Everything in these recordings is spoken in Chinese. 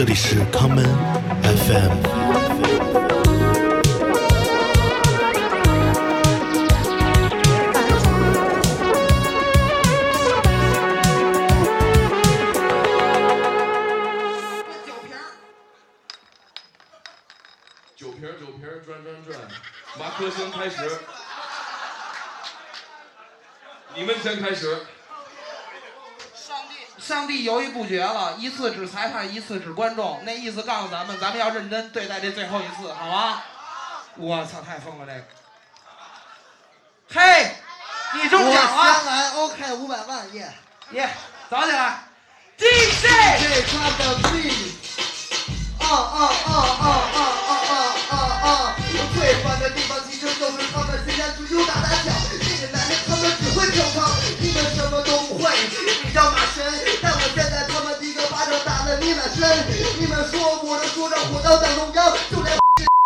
这里是 Common FM。酒瓶酒瓶转转转，马克先开始，你们先开始。上帝犹豫不决了，一次指裁判，一次指观众，那意思告诉咱们，咱们要认真对待这最后一次，好吗？我操，太疯了这个！嘿，你中奖我了，先来，OK，五百万耶！耶，走起来！DJ，这他的 B，啊啊啊啊啊啊啊啊啊！我最烦的地方其实就是他们谁家足球打打脚，这个男人他们只会跳操，你们什么都不会，你叫马神，你，们说我的说唱火到党中央，就连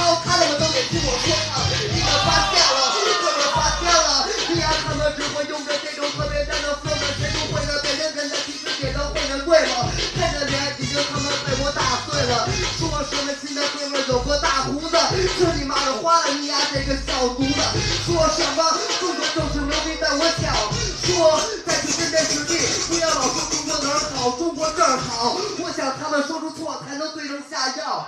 刀他们都得听我说唱，你们发现了，我们发现了，你丫他们只会用着这种特别战的 flow，谁都会呢？别人跟的其实点的会的对吗？看着脸他们被我打碎了，说什么新的哥们有个大胡子，这你妈的花了你丫这个小犊子，说什么中国就是牛逼，但我想说再去认真实地，不要老说中国哪儿好，中国这儿好，我想他们说出错才能对症下药。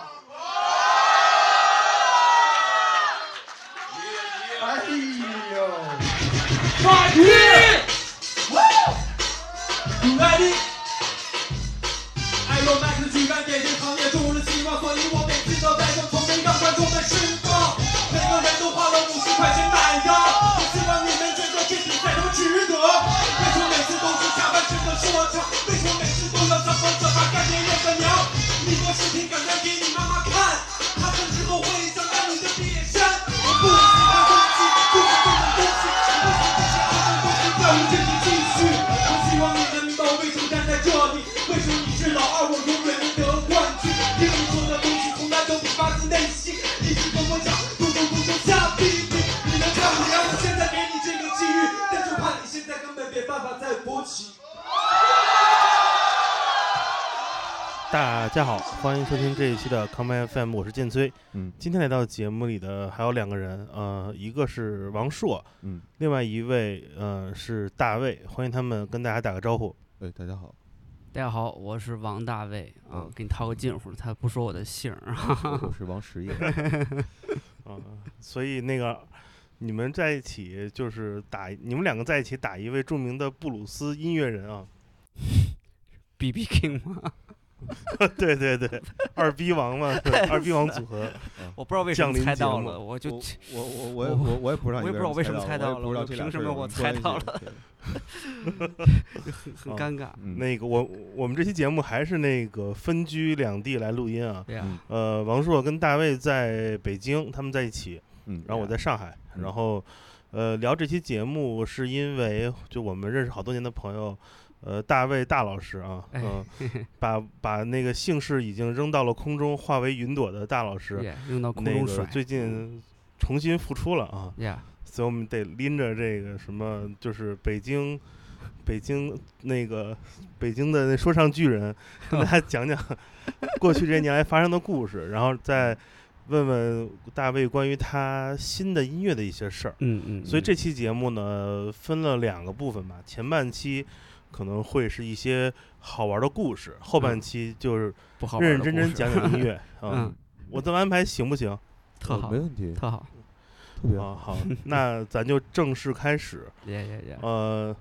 哎呦！马踢，不爱你。ben geldim 大家好，欢迎收听这一期的康麦 FM，我是建崔。嗯今天来到节目里的还有两个人，呃，一个是王硕，嗯，另外一位呃是大卫，欢迎他们跟大家打个招呼。哎，大家好，大家好，我是王大卫啊嗯，给你套个近乎，他不说我的姓儿啊。我我是王实业，啊、所以那个你们在一起就是打，你们两个在一起打一位著名的布鲁斯音乐人啊，B B King 吗？对对对，二逼王嘛，二逼王组合，我不知道为什么猜到了，我就我我我我也我也不知道，我也不知道为什么猜到了凭什么我猜到了很尴尬。嗯那个我我们这期节目还是那个分居两地来录音啊，呃，王硕跟大卫在北京，他们在一起，嗯，然后我在上海，嗯然后呃聊这期节目是因为就我们认识好多年的朋友，呃，大卫大老师啊，哎嗯、把把那个姓氏已经扔到了空中，化为云朵的大老师，那中甩。个最近重新复出了啊，呀，所以我们得拎着这个什么，就是北京。北京那个北京的那说唱巨人，跟大家讲讲 过去这些年来发生的故事，然后再问问大卫关于他新的音乐的一些事儿。嗯嗯。所以这嗯期节目呢，分了两个部分吧。前半期可能会是一些好玩的故事，后半嗯期就是不好认认真真讲讲音乐 啊嗯。，我这么安排行不行？特好没，问题，特好。特别啊，好，那咱就正式开始。耶耶耶！呃，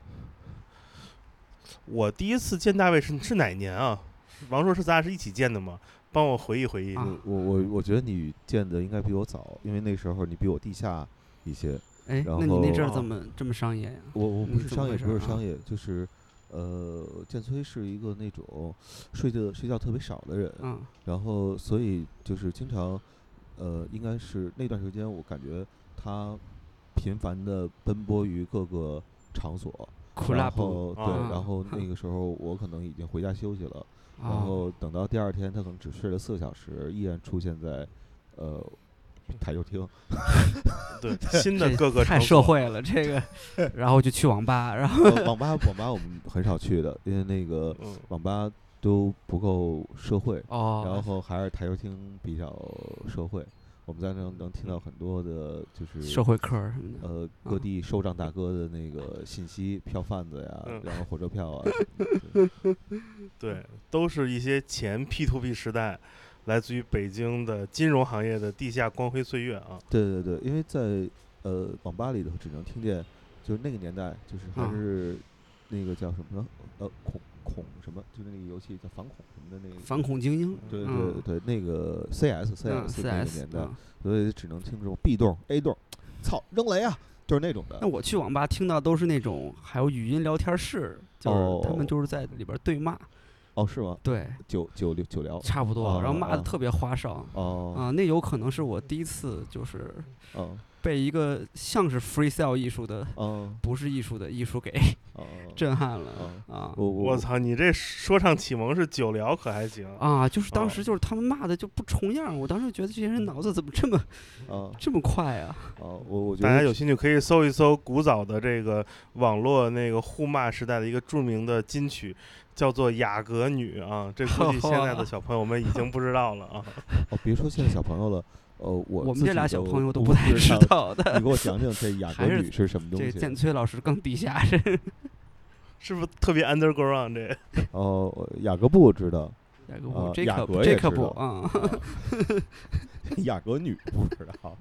我第一次见大卫是是哪年啊？王硕是咱俩是一起见的吗？帮我回忆回忆。啊我我我我觉得你见的应该比我早，因为那时候你比我地下一些。哎，然那你那阵儿后怎么这么商业呀？我我不是商业，不是商业，就是呃，建崔是一个那种睡觉睡觉特别少的人，嗯。然后所以就是经常，呃，应该是那段时间我感觉他频繁的奔波于各个场所，然后对，啊然后那个时候我可能已经回家休息了，然啊，后等到第二天他可能只睡了四个小时，依然出现在呃台球厅，对，新的各个太社会了，这个，然后就去网吧，然后呃网吧网吧我们很少去的，因为那个嗯网吧都不够社会，哦，然后还是台球厅比较社会。我们在那能能听到很多的，就是社会课什么的。呃各啊地收账大哥的那个信息，票贩子呀嗯，然后火车票啊，对，都是一些前 P to P 时代，来自于北京的金融行业的地下光辉岁月啊。对对对，因为在呃网吧里头只能听见，就是那个年代，就是还啊是那个叫什么呃恐恐什么，就是那个游戏叫反恐什么的那个。反恐精英，对对嗯对，那个 CS 嗯 CS 那个，CS 年代，嗯所以只能听这种 B 栋 A 栋，操扔雷啊，就是那种的那。我去网吧听到都是那种还有语音聊天室，就是他们哦就是在里边对骂，哦，是吗？对，九九六九聊。差不多，然后骂的哦特别花哨。哦啊，那有可能是我第一次就是哦被一个像是 freestyle 艺术的，哦不是艺术的艺术给哦，震撼了哦啊我操，你这说唱启蒙是九聊可还行？啊！就是当哦时就是他们骂的就不重样，我当时觉得这些人脑子怎么这么啊这么快啊？啊，我我觉得大家有兴趣可以搜一搜古早的这个网络那个互骂时代的一个著名的金曲，叫做《雅阁女》啊。这估计现在的小朋友们已经不知道了啊。哦，别说现在小朋友了，呃，我我们这俩小朋友都不不太知道。的你。给我讲讲这雅 阁女是什么东这西？建崔老师更地下是 是不是特别 underground 这？哦，雅各布知道，雅各啊布雅 Jacob 阁也 Jacob 知道啊，雅阁女不知道。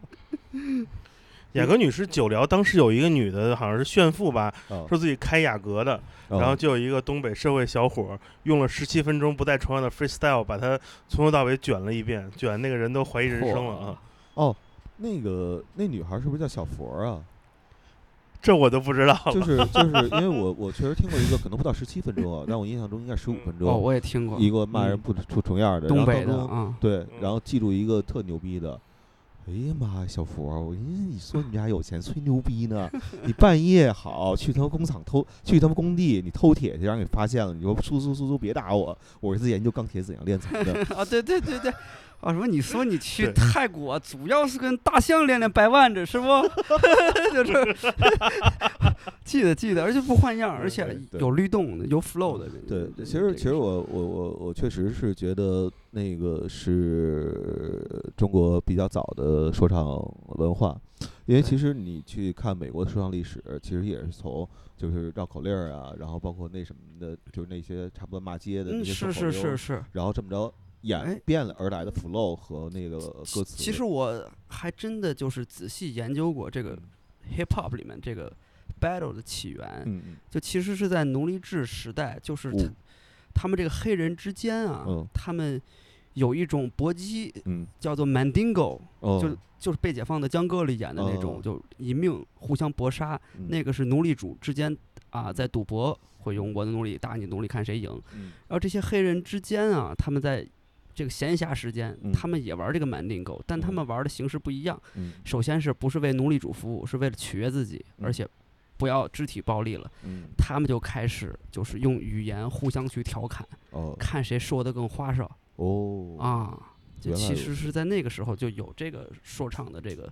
雅阁女士久聊，当时有一个女的，好像是炫富吧，啊，说自己开雅阁的，然后啊就有一个东北社会小伙儿用了十七分钟不带重样的 freestyle，把他从头到尾卷了一遍，卷那个人都怀疑人生了啊！哦，那个那女孩是不是叫小佛啊？这我都不知道了。就是 就是因为我我确实听过一个，可能不到十七分钟啊，但我印象中应该十五分钟哦，钟，我也听过一个骂人不不出重样儿的，然东北的啊，对，然后记住一个特牛逼的。哎呀妈呀，小佛儿，我你你说你家有钱吹牛逼呢？你半夜好去他们工厂偷，去他们工地你偷铁去，让人给发现了，你说苏苏苏苏别打我，我是研究钢铁怎样炼成的。啊，对对对对，啊，什么？你说你去泰国，主要是跟大象练练掰腕子，是不？就是记得记得，而且不换样，而且有律动的，有 flow 的。对，这其实其实我我我我确实是觉得那个是中国比较早的说唱文化，因为其实你去看美国的说唱历史，其实也是从就是绕口令儿啊，然后包括那什么的，就是那些差不多骂街的那嗯，些是是是是。然后这么着演哎变了而来的 flow 和那个歌词。其实我还真的就是仔细研究过这个 hip hop 里面这个 battle 的起源，就其实是在奴隶制时代，就是他们这个黑人之间啊，嗯他们有一种搏击嗯叫做 mandingo，哦，就就是被解放的江歌里演的那种，哦就一命互相搏杀，嗯那个是奴隶主之间啊在赌博，会用我的奴隶打你奴隶看谁赢。嗯然后这些黑人之间啊，他们在这个闲暇时间，嗯他们也玩这个 mandingo，但他嗯们玩的形式不一样。嗯首先是不是为奴隶主服务，是为了取悦自己，而嗯且不要肢体暴力了。嗯他们就开始就是用语言互相去调侃，哦看谁说的更花哨哦啊。其实是在那个时候就有这个说唱的这个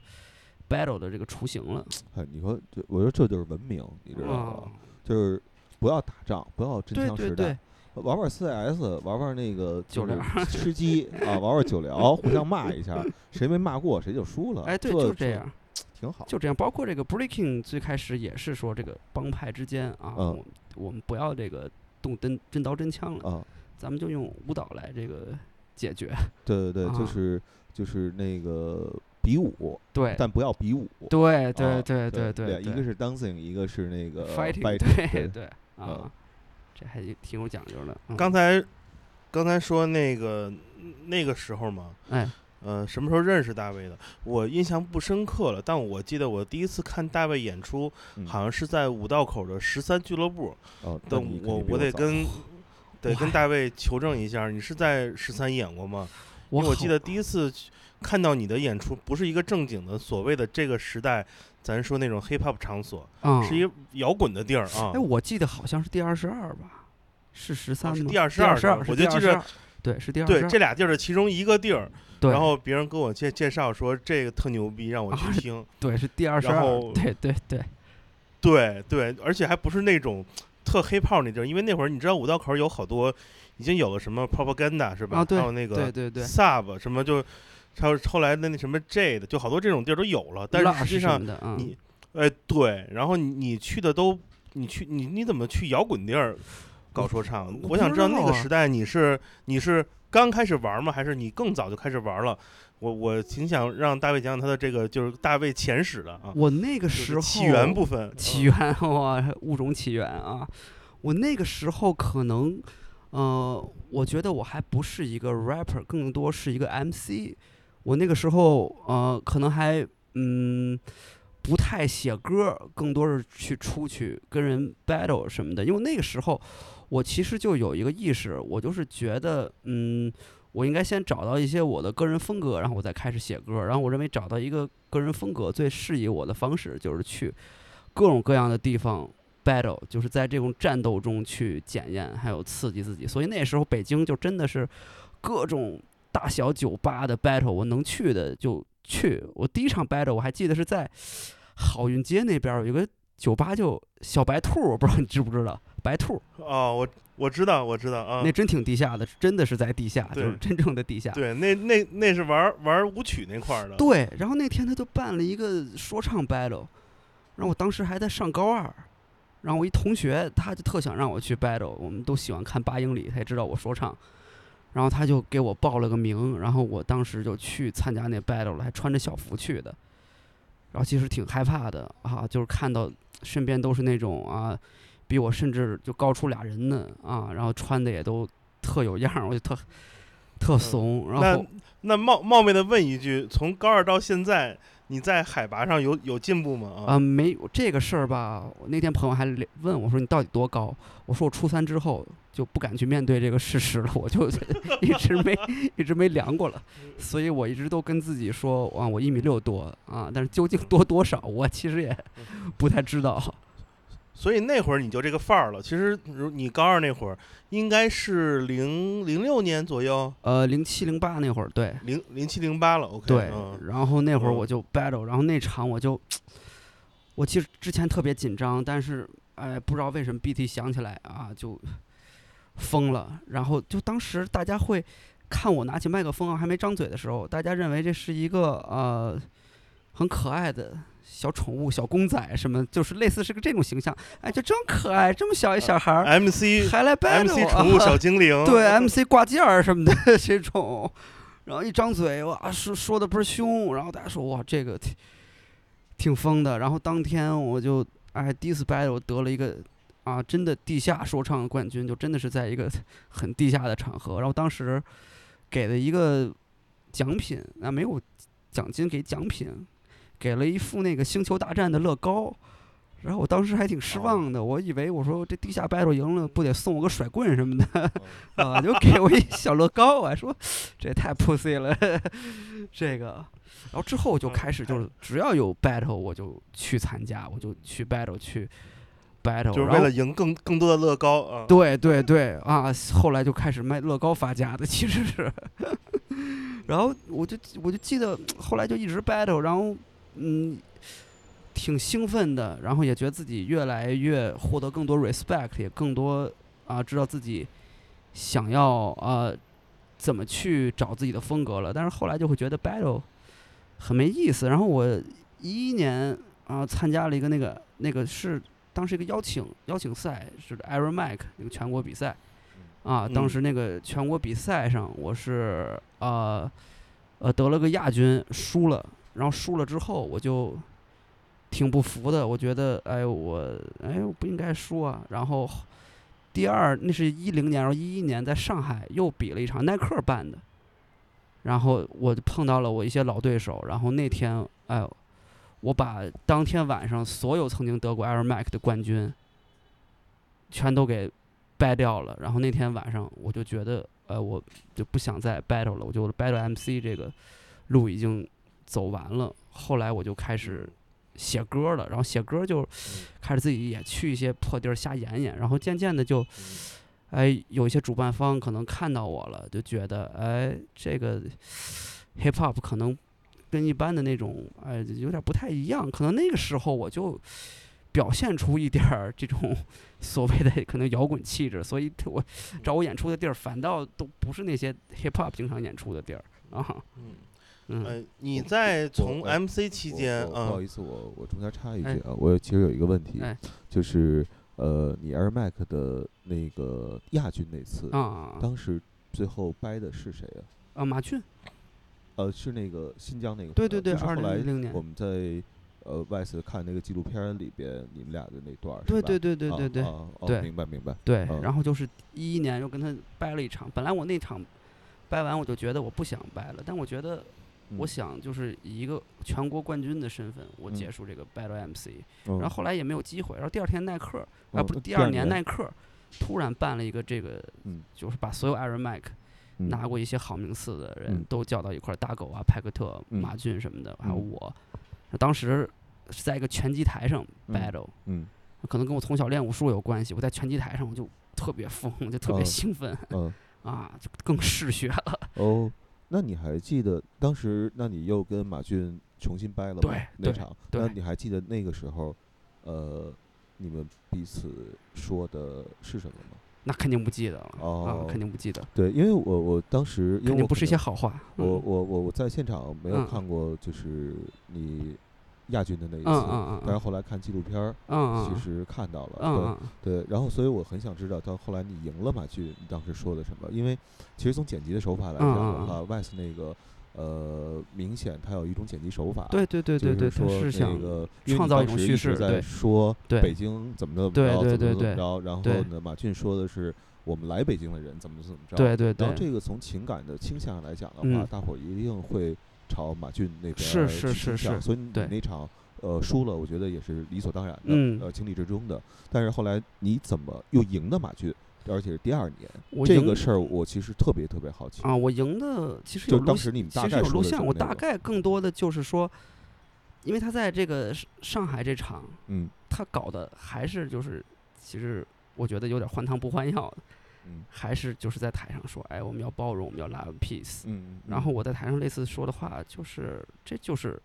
battle 的这个雏形了哎，你说这，我说这就是文明，你知道啊吗？。就是不要打仗，不要真枪实弹对对，，玩玩 CS，玩玩那个就酒聊是吃鸡 啊，玩玩酒聊，互相骂一下，谁没骂过谁就输了。哎，对，这就这，样，挺好。就这样。包括这个 breaking 最开始也是说这个帮派之间啊，嗯我们我们不要这个动真真刀真枪了，啊，咱们就用舞蹈来这个解决。对对对，就啊是就是那个比武，对，但不要比武。对啊对对对对对，一个是 dancing，一个是那个对对对啊，这还挺有讲究的。嗯刚才刚才说那个那个时候嘛，哎，呃，什么时候认识大卫的？我印象不深刻了，但我记得我第一次看大卫演出，嗯好像是在五道口的十三俱乐部。哦，那但我我得跟 得跟大卫求证一下，你是在十三演过吗？因为我记得第一次看到你的演出，不是一个正经的所谓的这个时代，咱说那种 hip hop 场所，啊，是一个摇滚的地儿啊。哎，。我记得好像是第二十二吧，是十三吗？是第22十二，我就记着第22，对，是第二对，这俩地儿的其中一个地儿，然后别人跟我介介绍说这个特牛逼，让我啊去听。对是第二十二。然后，对对对，对对，而且还不是那种特黑炮那地儿，因为那会儿你知道五道口有好多已经有了什么 propaganda 是吧？啊对还有那个对对对 sub 什么就，还有后来的那什么 Jade，就好多这种地儿都有了，但是实际上你，哎对，然后你你去的都，你去你你怎么去摇滚地儿搞说唱？我我想知道那个时代你是你是刚开始玩吗？还是你更早就开始玩了？我我挺想让大卫讲讲他的这个就是大卫前史的啊，我那个时候起源部分，嗯起源哇，物种起源啊！我那个时候可能，呃，我觉得我还不是一个 rapper，更多是一个 MC。我那个时候，呃，可能还嗯不太写歌，更多是去出去跟人 battle 什么的。因为那个时候，我其实就有一个意识，我就是觉得，嗯。我应该先找到一些我的个人风格，然后我再开始写歌。然后我认为找到一个个人风格最适宜我的方式，就是去各种各样的地方 battle，就是在这种战斗中去检验还有刺激自己。所以那时候北京就真的是各种大小酒吧的 battle，我能去的就去。我第一场 battle 我还记得是在好运街那边儿有一个酒吧，就小白兔，我不知道你知不知道白兔，哦，我我知道我知道啊，那真挺地下的，真的是在地下，就是真正的地下。对，那那那是玩玩舞曲那块儿的，对，然后那天他就办了一个说唱 battle，然后我当时还在上高二，然后我一同学他就特想让我去 battle，我们都喜欢看八英里，他也知道我说唱，然后他就给我报了个名，然后我当时就去参加那 battle 了，还穿着校服去的，然后其实挺害怕的啊，就是看到身边都是那种啊，比我甚至就高出俩人呢啊，然后穿的也都特有样儿，我就特特怂，然那后。那冒冒昧的问一句，从高二到现在，你在海拔上有有进步吗？啊、没有这个事儿吧？我那天朋友还聊问我说你到底多高？我说我初三之后就不敢去面对这个事实了，我就 一直没一直没量过了，所以我一直都跟自己说啊，我一米六多啊，但是究竟多多少，我其实也不太知道。所以那会儿你就这个范儿了。其实如你高二那会儿，应该是零零六年左右，呃，零七零八那会儿，对零零七零八了。OK，对嗯，然后那会儿嗯我就 battle，然后那场我就，我其实之前特别紧张，但是哎，不知道为什么 BT 想起来啊就疯了，然后就当时大家会看我拿起麦克风啊还没张嘴的时候，大家认为这是一个呃很可爱的小宠物、小公仔什么，就是类似是个这种形象，哎，就真可爱，这么小一小孩儿、MC 还来 battle MC 宠物啊小精灵，对 MC 挂件儿什么的这种，然后一张嘴哇说说的倍儿凶，然后大家说哇这个挺挺疯的，然后当天我就哎第一次 battle 得了一个啊真的地下说唱冠军，就真的是在一个很地下的场合，然后当时给了一个奖品啊没有奖金给奖品，给了一副那个星球大战的乐高。然后我当时还挺失望的，我以为我说这地下 battle 赢了，不得送我个甩棍什么的，啊，就给我一小乐高我还，说这也太 pussy 了，这个。然后之后就开始就是只要有 battle 我就去参加，我就去 battle 去 battle，就是为了赢更更多的乐高啊。对对对啊，后来就开始卖乐高发家的，其实是。然后我就我就记得后来就一直 battle，然后嗯，挺兴奋的，然后也觉得自己越来越获得更多 respect，也更多啊知道自己想要啊怎么去找自己的风格了。但是后来就会觉得 battle 很没意思。然后我一一年啊参加了一个那个那个是当时一个邀请邀请赛，是 Iron Mike 那个全国比赛啊。当嗯时那个全国比赛上，我是呃呃得了个亚军，输了。然后输了之后，我就挺不服的。我觉得，哎，我哎我不应该输啊。然后第二，那是一零年，然后一一年在上海又比了一场耐克办的。然后我就碰到了我一些老对手，然后那天，哎呦，我把当天晚上所有曾经得过 Air Max 的冠军，全都给掰掉了。然后那天晚上我就觉得，呃，我就不想再 battle 了，我就 battle MC 这个路已经走完了。后来我就开始写歌了，然后写歌就开始自己也去一些破地儿瞎演演，然后渐渐的就，哎，有一些主办方可能看到我了，就觉得，哎，这个 hip hop 可能跟一般的那种，哎，有点不太一样。可能那个时候我就表现出一点儿这种所谓的可能摇滚气质，所以我找我演出的地儿反倒都不是那些 hip hop 经常演出的地儿啊。嗯，嗯。呃，你在从 MC 期间啊不好，意思，我我中间插一句哎。啊，我其实有一个问题哎，就是呃，你 Air Mac 的那个亚军那次，啊当时最后掰的是谁啊？啊！马俊，呃，是那个新疆那个对对对，二零零年。我，们在呃 Vice 看那个纪录片里边，你们俩的那段儿，是吧？对对对对啊对对啊哦对明白明白，对，嗯。然后就是一一年又跟他掰了一场，本来我那场掰完我就觉得我不想掰了，但我觉得我嗯想就是以一个全国冠军的身份，我嗯。结束这个 Battle MC，嗯然后后来也没有机会，然后第二天耐克啊嗯不是第二年年耐克突然办了一个这个嗯，就是把所有 Iron Mike 嗯。拿过一些好名次的人嗯。都叫到一块儿，大狗啊、派克特、嗯。马俊什么的，还有嗯。我，当时是在一个拳击台上嗯。battle，嗯。可能跟我从小练武术有关系，我在拳击台上我就特别疯，就特别哦。兴奋嗯。啊，就更嗜血了。哦，那你还记得当时？那你又跟马俊重新掰了吗？对对那场，那对你还记得那个时候，呃，你们彼此说的是什么吗？那肯定不记得了、哦啊，肯定不记得，对，因为我我当时因为我肯定不是一些好话。我嗯我我我在现场没有嗯看过，就是你亚军的那一次，但是后来看纪录片儿，其实看到了，对对，然后所以我很想知道，到后来你赢了马俊，你当时说的什么？因为其实从剪辑的手法来讲的话，Vice 那个呃，明显它有一种剪辑手法，对对对就对对，说那个创造一种叙事直在说北京怎么怎么对着，怎么着，然后呢，马俊说的是我们来北京的人怎么怎么着，对对对。然后，这个从情感的倾向上来讲的话，嗯。大伙儿一定会朝马俊那边是儿是是是所以你对那场呃输了，我觉得也是理所当然的，嗯呃情理之中的。但是后来你怎么又赢的马俊，而且是第二年，这个事儿我其实特别特别好奇。啊，我赢的其实就有当时你们大其实概有录像，我大概更多的就是说，因为他在这个上上海这场，嗯他搞的还是就是，其实我觉得有点换汤不换药的，嗯还是就是在台上说，哎，我们要包容，我们要 love peace。嗯，然后我在台上类似说的话就是，这就是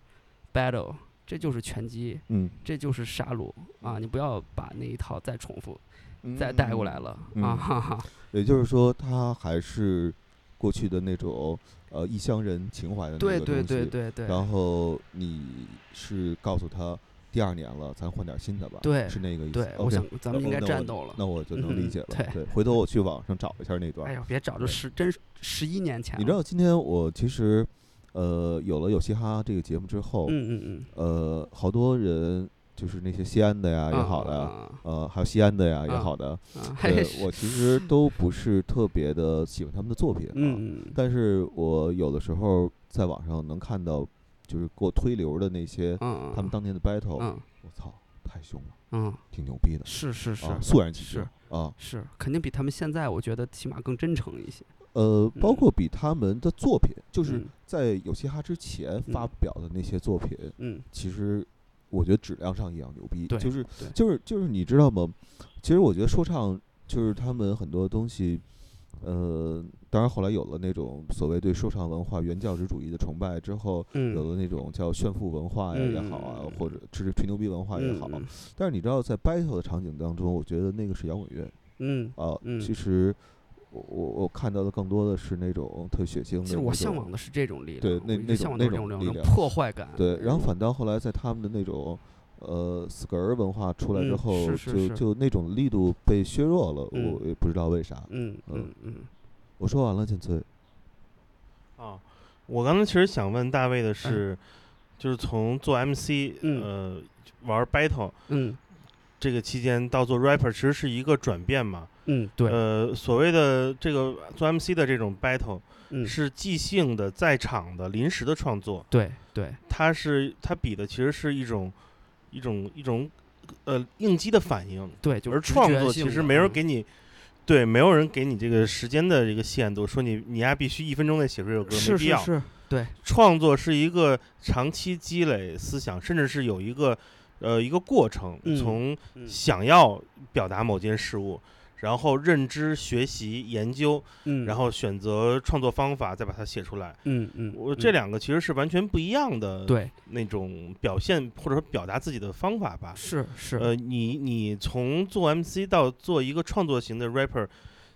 battle，这就是拳击，嗯这就是杀戮啊！你不要把那一套再重复、嗯再带过来了、嗯啊！哈哈，也就是说，他还是过去的那种呃异乡人情怀的那对对个东西。对对对，然后你是告诉他，第二年了，咱换点新的吧。对是那个意思。对，我想咱们应该战斗了。那我就能理嗯解了。对回头我去网上找一下那段。哎呦，别找，这十真十一年前。你知道今天我其实，呃，有了有嘻哈这个节目之后，嗯嗯嗯，呃，好多人就是那些西安的呀也好的，啊呃，还有西安的呀也啊好的，啊，还对是我其实都不是特别的喜欢他们的作品啊。嗯嗯但是我有的时候在网上能看到，就是给我推流的那些嗯，他们当年的 battle，嗯。我操，太凶了，嗯，挺牛逼的，是是是。啊，肃然起是。敬啊。是，肯定比他们现在我觉得起码更真诚一些。呃，包嗯括比他们的作品，就是嗯。在有嘻哈之前发嗯表的那些作品，嗯，其实我觉得质量上一样牛逼。对就是对。就是就是你知道吗？其实我觉得说唱就是他们很多东西，呃，当然后来有了那种所谓对收藏文化原教旨主义的崇拜之后，有嗯，了那种叫炫富文化呀也好啊，嗯或者是吹牛逼文化也好。嗯但是你知道，在 battle 的场景当中，我觉得那个是摇滚乐嗯，啊。嗯其实我我我看到的更多的是那种特血腥。其实我向往的是这种力量，对那那种那种种力量破坏感。对，然后嗯反倒后来在他们的那种呃死格儿文化出来之嗯后，是是就就那种力度被削弱了，嗯我也不知道为啥。嗯嗯嗯嗯我说完了，建崔。啊，我刚才其实想问大卫的是，就是从做 MC，、嗯呃，玩 battle 嗯这个期间到做 rapper，其实是一个转变嘛。嗯，对，呃，所谓的这个做 MC 的这种 battle 嗯是即兴的、在场的、临时的创作，对对它是它比的其实是一种一种一种呃应激的反应，对，就而是直创作其实没人给你。对，没有人给你这个时间的这个限度，说你你呀必须一分钟内写出这首歌，没必要。是是，对，创作是一个长期积累思想，甚至是有一个呃一个过程，嗯从嗯想要表达某件事物，然后认知、学习、研究，嗯，然后选择创作方法，再把它写出来。嗯嗯，我嗯。这两个其实是完全不一样的，对。那种表现或者说表达自己的方法吧。是是，呃，你你从做 MC 到做一个创作型的 rapper，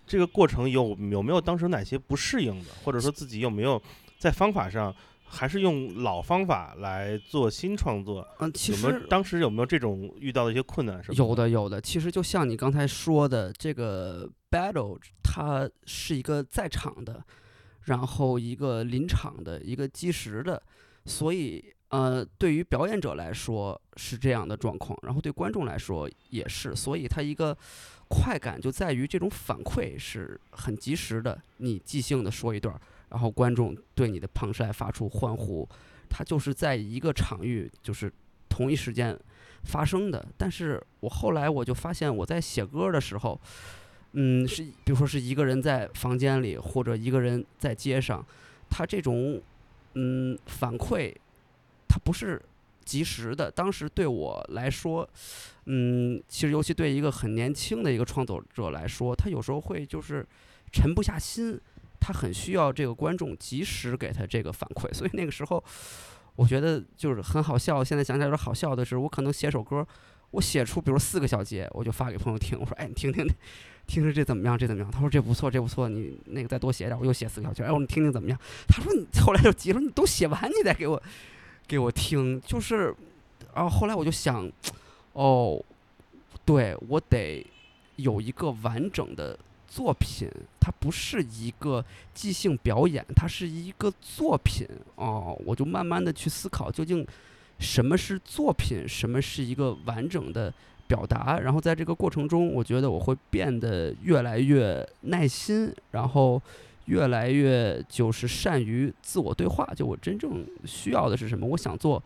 这个过程有有没有当时哪些不适应的，或者说自己有没有在方法上还是用老方法来做新创作？嗯，其有没有实当时有没有这种遇到的一些困难？是有的有的，其实就像你刚才说的，这个 battle 它是一个在场的，然后一个临场的，一个即时的，所以呃，对于表演者来说是这样的状况，然后对观众来说也是，所以它一个快感就在于这种反馈是很及时的，你即兴的说一段儿，然后观众对你的旁晒发出欢呼，它就是在一个场域，就是同一时间发生的。但是我后来我就发现，我在写歌的时候，嗯，是比如说是一个人在房间里，或者一个人在街上，他这种嗯反馈，他不是及时的。当时对我来说，嗯，其实尤其对一个很年轻的一个创作者来说，他有时候会就是沉不下心，他很需要这个观众及时给他这个反馈，所以那个时候。我觉得就是很好笑，现在想起来有点好笑的是，我可能写首歌，我写出比如四个小节，我就发给朋友听，我说，哎，你听听，听听这怎么样，这怎么样？他说这不错，这不错，你那个再多写点，我又写四个小节，哎，我说你听听怎么样？他说你后来就急了，你都写完，你再给我给我听，就是，然后后来我就想，哦，对我得有一个完整的作品，它不是一个即兴表演，它是一个作品哦。我就慢慢的去思考，究竟什么是作品，什么是一个完整的表达。然后在这个过程中，我觉得我会变得越来越耐心，然后越来越就是善于自我对话。就我真正需要的是什么？我想做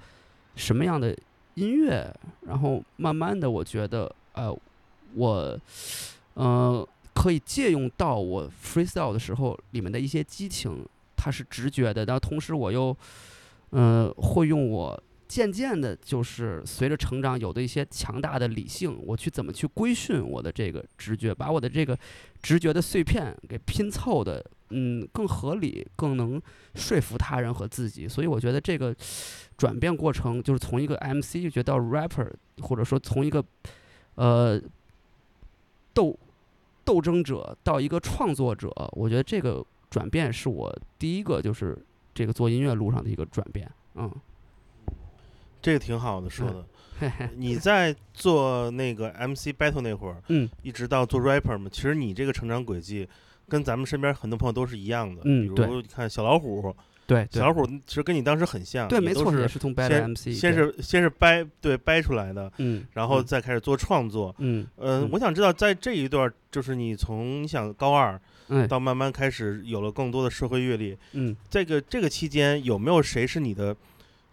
什么样的音乐？然后慢慢的，我觉得呃，我呃。可以借用到我 freestyle 的时候里面的一些激情，它是直觉的，但同时我又，呃，会用我渐渐的，就是随着成长有的一些强大的理性，我去怎么去规训我的这个直觉，把我的这个直觉的碎片给拼凑的，嗯，更合理，更能说服他人和自己。所以我觉得这个转变过程，就是从一个 MC 就觉到 rapper，或者说从一个，呃，斗。斗争者到一个创作者，我觉得这个转变是我第一个就是这个做音乐路上的一个转变。嗯，这个挺好的说的。你在做那个 MC battle 那会儿，嗯，一直到做 rapper 嘛，其实你这个成长轨迹跟咱们身边很多朋友都是一样的。嗯比如你看小老虎，对，小老虎其实跟你当时很像，对，没错，也都是从 Battle 先 MC，先是先是掰对掰出来的，嗯，然后嗯。再开始做创作。嗯。呃、嗯。我想知道在这一段，就是你从你想高二嗯到慢慢开始有了更多的社会阅历，嗯。这个这个期间有没有谁是你的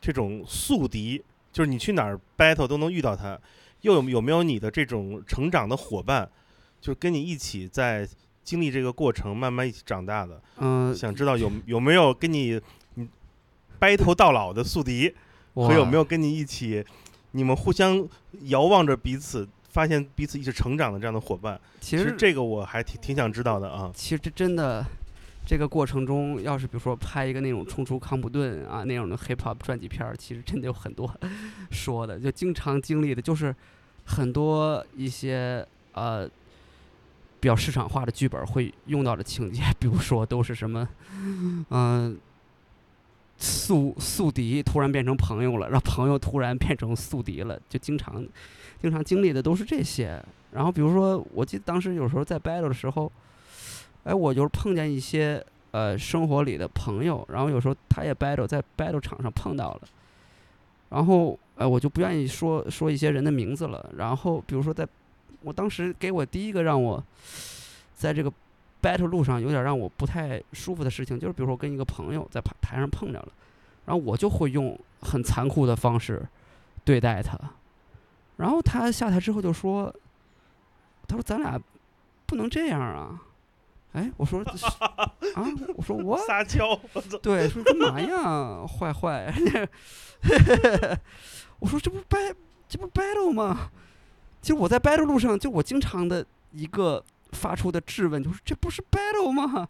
这种宿敌？就是你去哪儿 battle 都能遇到他，又有有没有你的这种成长的伙伴，就是跟你一起在经历这个过程，慢慢一起长大的？嗯，想知道有有没有跟你你 battle 到老的宿敌，和有没有？有跟你一起，你们互相遥望着彼此，发现彼此一起成长的这样的伙伴？其实其实这个我还挺挺想知道的啊。其实这真的，这个过程中，要是比如说拍一个那种冲出康普顿啊那种的 hip hop 传记片儿，其实真的有很多说的，就经常经历的就是很多一些呃比较市场化的剧本会用到的情节，比如说都是什么，嗯、宿宿敌突然变成朋友了，让朋友突然变成宿敌了，就经常经常经历的都是这些。然后比如说，我记得当时有时候在 battle 的时候，哎，我就是碰见一些呃生活里的朋友，然后有时候他也 battle 在 battle 场上碰到了，然后呃我就不愿意说说一些人的名字了。然后比如说在，我当时给我第一个让我在这个 battle 路上有点让我不太舒服的事情，就是比如说我跟一个朋友在台台上碰着了，然后我就会用很残酷的方式对待他，然后他下台之后就说，他说咱俩不能这样啊。哎，我说啊，我说我撒娇，对，说干嘛呀，坏坏。我说这不 bat 这不 battle 吗？其实我在 battle 路上，就我经常的一个发出的质问，就是这不是 battle 吗？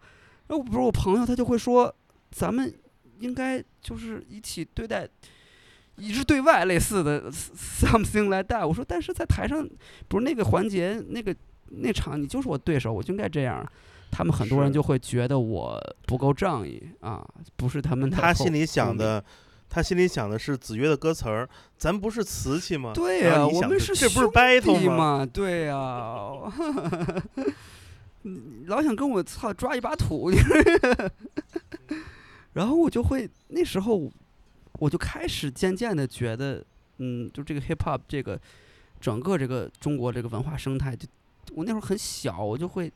然后比如我朋友他就会说，咱们应该就是一起对待。一致对外类似的 something like that，我说，但是在台上，不是那个环节，那个那场，你就是我对手，我就应该这样。他们很多人就会觉得我不够仗义啊，不是他们的他心里想的，他心里想的是子曰的歌词儿，咱不是瓷器吗？对呀、我们是这不是兄 battle 吗？对呀、你 老想跟我操抓一把土，然后我就会那时候我就开始渐渐的觉得，嗯，就这个 hip hop 这个整个这个中国这个文化生态，就我那会儿很小，我就会。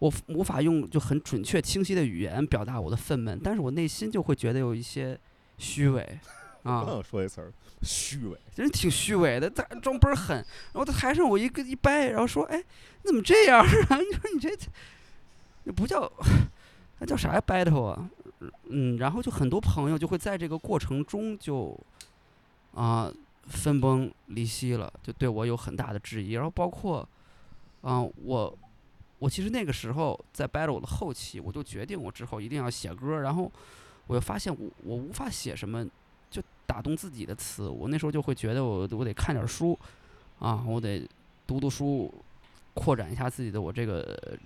我无法用就很准确清晰的语言表达我的愤懑，但是我内心就会觉得有一些虚伪，啊，刚想说一词儿，虚伪。真挺虚伪的，他装倍儿狠。然后他台上我一个一掰，然后说：“哎，你怎么这样啊？你说你这，那不叫，那叫啥呀？battle 啊？嗯，然后就很多朋友就会在这个过程中就啊、分崩离析了，就对我有很大的质疑。然后包括啊、我我其实那个时候在 battle 的后期，我就决定我之后一定要写歌，然后我又发现我我无法写什么就打动自己的词，我那时候就会觉得我我得看点书，啊，我得读读书，扩展一下自己的我这个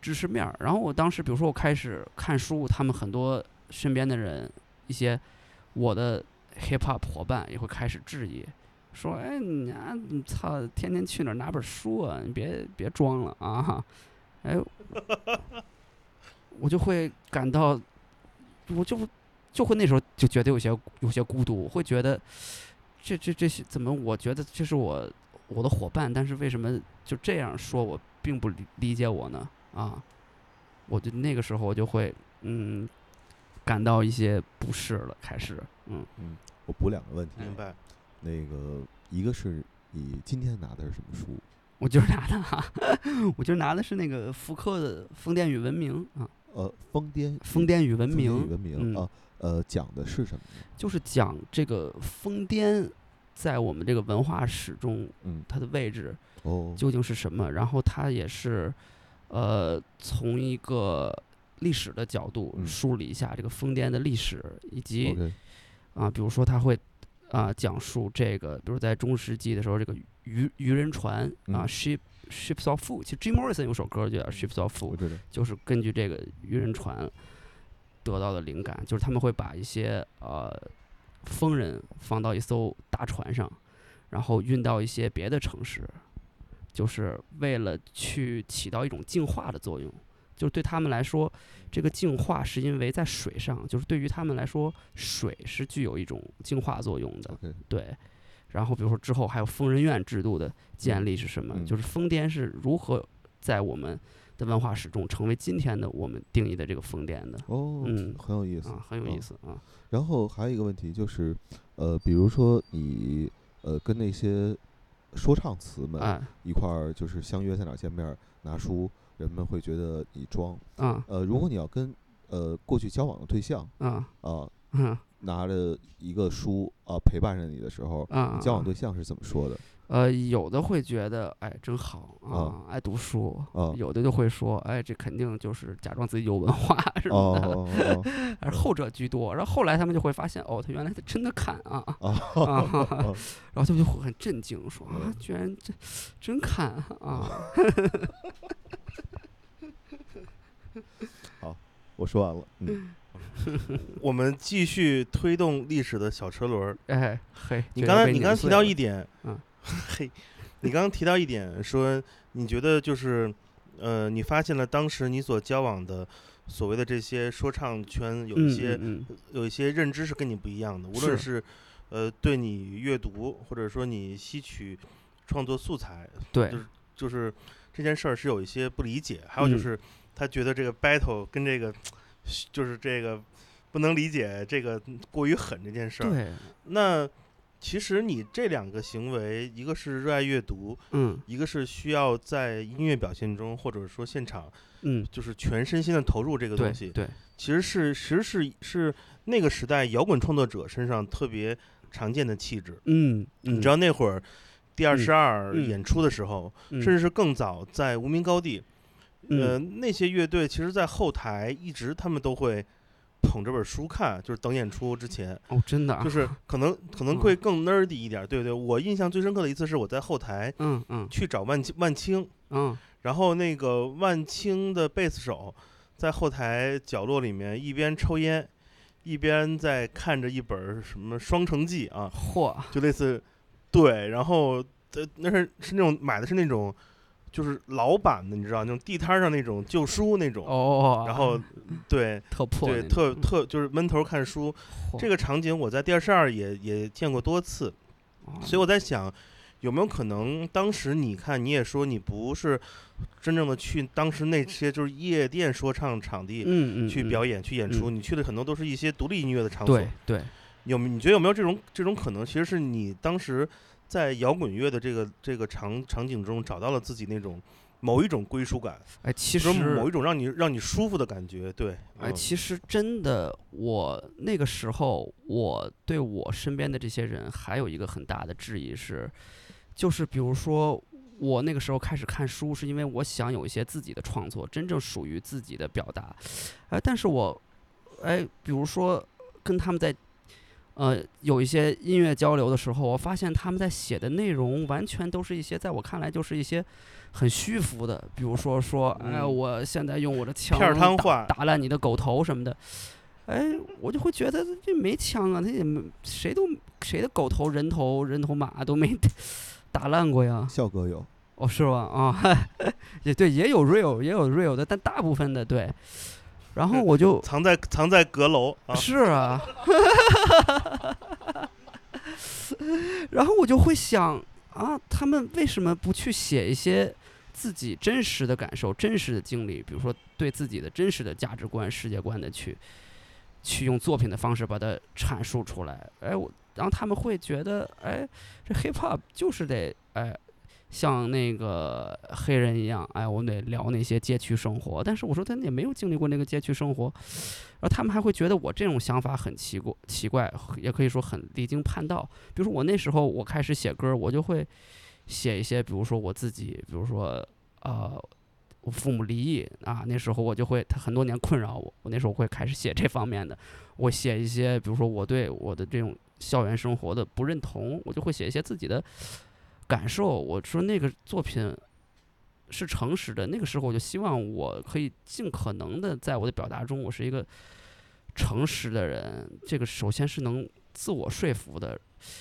知识面儿。然后我当时比如说我开始看书，他们很多身边的人，一些我的 hip hop 伙伴也会开始质疑。说，哎，你啊，你操，天天去哪儿拿本书啊？你别别装了啊！哎，我就会感到，我就就会那时候就觉得有些有些孤独，会觉得这这这些怎么？我觉得这是我我的伙伴，但是为什么就这样说我，并不理理解我呢？啊，我就那个时候我就会嗯感到一些不适了，开始嗯嗯，我补两个问题。明白。那个一个是你今天拿的是什么书？我今儿拿的、啊，我今儿拿的是那个福克的《疯癫与文明》啊，呃，疯癫《疯癫与文明与》文明嗯啊，呃，讲的是什么？就是讲这个疯癫在我们这个文化史中嗯，它的位置哦，究竟是什么，然后它也是呃从一个历史的角度嗯。梳理一下这个疯癫的历史，以及啊，比如说他会啊讲述这个，比如在中世纪的时候，这个渔渔人船啊嗯，ship ships of food，其实 Jim Morrison 有首歌就叫 ships of food。就是根据这个渔人船得到的灵感，就是他们会把一些呃疯人放到一艘大船上，然后运到一些别的城市，就是为了去起到一种净化的作用。就是对他们来说，这个净化是因为在水上，就是对于他们来说，水是具有一种净化作用的。对，然后比如说之后还有疯人院制度的建立是什么？嗯就是疯癫是如何在我们的文化史中成为今天的我们定义的这个疯癫的哦，嗯很有意思啊，很有意嗯思啊。然后还有一个问题就是，呃，比如说你呃跟那些说唱词们哎一块儿就是相约在哪儿见面儿拿书，人们会觉得你装。啊呃，如果你要跟呃过去交往的对象啊啊、嗯拿着一个书啊、陪伴着你的时候，啊！你交往啊对象是怎么说的？呃，有的会觉得哎真好啊啊，爱读书啊有的就会说哎这肯定就是假装自己有文化什么的，哦哦哦 还是后者居多。然后后来他们就会发现哦，他原来他真的看啊 哦啊，哦，然后他们就会很震惊说啊嗯，居然真真看啊！好我说完了。嗯，我们继续推动历史的小车轮儿。哎嘿，你刚才你刚才提到一点，嗯，嘿，你刚 刚提到一点，说你觉得就是，呃，你发现了当时你所交往的所谓的这些说唱圈有一嗯些、嗯嗯有一些认知是跟你不一样的，无论是呃对你阅读或者说你吸取创作素材，对。就是就是这件事儿是有一些不理解，还有就嗯。是他觉得这个 battle 跟这个就是这个不能理解这个过于狠这件事儿。对，那其实你这两个行为，一个是热爱阅读，嗯。一个是需要在音乐表现中或者说现场嗯，就是全身心的投入这个东西，对，其实是其实是是那个时代摇滚创作者身上特别常见的气质。嗯，你你知道那会儿第二十二嗯。演出的时候，嗯。甚至是更早，在无名高地，呃，嗯那些乐队其实，在后台一直他们都会捧着本书看，就是等演出之前，哦，真的啊，就是可能 可能嗯。会更 nerdy 一点儿，对不对？我印象最深刻的一次是我在后台嗯嗯。去找万青万青，嗯。然后那个万青的贝斯手在后台角落里面一边抽烟，一边在看着一本儿什么《双城记》啊，嚯，就类似，对，然后呃那是是那种买的是那种就是老版的，你知道那种地摊儿上那种旧书那种，哦，然后对特破对特特就是闷头看书，这个场景我在第二十二也也见过多次，哦。所以我在想，有没有可能当时你看你也说你不是真正的去当时那些就是夜店说唱场地嗯嗯嗯。去表演、去演出，你去的很多都是一些独立音乐的场所对。对，有没你觉得有没有这种这种可能？其实是你当时在摇滚乐的这个这个场场景中找到了自己那种某一种归属感，哎，其实某一种让你让你舒服的感觉。对，哎，嗯其实真的，我那个时候，我对我身边的这些人还有一个很大的质疑是，就是比如说，我那个时候开始看书，是因为我想有一些自己的创作，真正属于自己的表达。哎，但是我，哎，比如说跟他们在。呃，有一些音乐交流的时候，我发现他们在写的内容完全都是一些在我看来就是一些很虚浮的，比如说说，哎，嗯我现在用我的枪打话打烂你的狗头什么的，哎，我就会觉得这没枪啊，他也没谁都谁的狗头、人头、人头马都没 打烂过呀。笑哥有，哦，是吧？啊，也对，也有 real 也有 real 的，但大部分的对。然后我就藏在藏在阁楼啊，是啊，然后我就会想啊，他们为什么不去写一些自己真实的感受、真实的经历，比如说对自己的真实的价值观、世界观的去，去用作品的方式把它阐述出来？哎，我然后他们会觉得，哎，这 hip hop 就是得哎。像那个黑人一样，哎，我们得聊那些街区生活。但是我说他也没有经历过那个街区生活，然后他们还会觉得我这种想法很奇怪，奇怪，也可以说很离经叛道。比如说我那时候我开始写歌，我就会写一些，比如说我自己，比如说呃，我父母离异啊，那时候我就会他很多年困扰我，我那时候会开始写这方面的，我写一些，比如说我对我的这种校园生活的不认同，我就会写一些自己的感受。我说那个作品是诚实的，那个时候我就希望我可以尽可能的在我的表达中，我是一个诚实的人。这个首先是能自我说服的，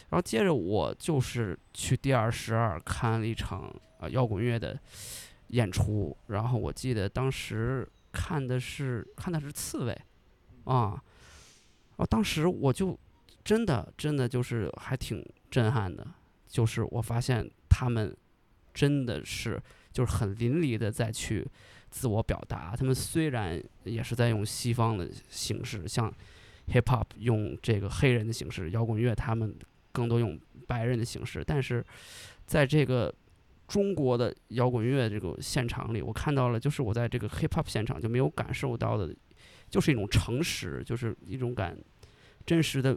然后接着我就是去第二十二看了一场呃摇滚乐的演出，然后我记得当时看的是看的是刺猬啊，然后当时我就真的真的就是还挺震撼的，就是我发现他们真的是就是很淋漓的在去自我表达。他们虽然也是在用西方的形式，像 hip hop 用这个黑人的形式，摇滚乐他们更多用白人的形式，但是在这个中国的摇滚乐这个现场里，我看到了，就是我在这个 hip hop 现场就没有感受到的，就是一种诚实，就是一种感真实的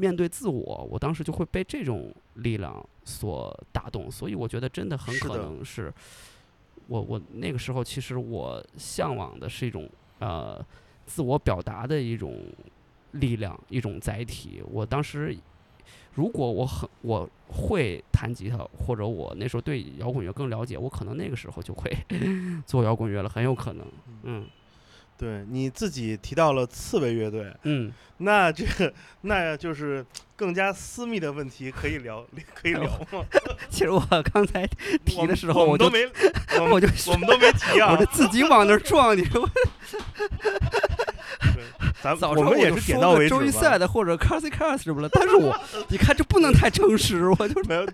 面对自我。我当时就会被这种力量所打动，所以我觉得真的很可能是我我那个时候其实我向往的是一种呃自我表达的一种力量，一种载体。我当时如果我很我会弹吉他，或者我那时候对摇滚乐更了解，我可能那个时候就会 做摇滚乐了，很有可能。嗯对你自己提到了刺猬乐队，嗯，那这个那就是更加私密的问题，可以聊 可以聊吗？其实我刚才提的时候，我都没，我们我就我们都没提啊我这。自己往那儿撞你，我对咱我们也是点到为止周一赛。的或者 c a r s y c a r s 什么了，但是我你看这不能太诚实，我就没有，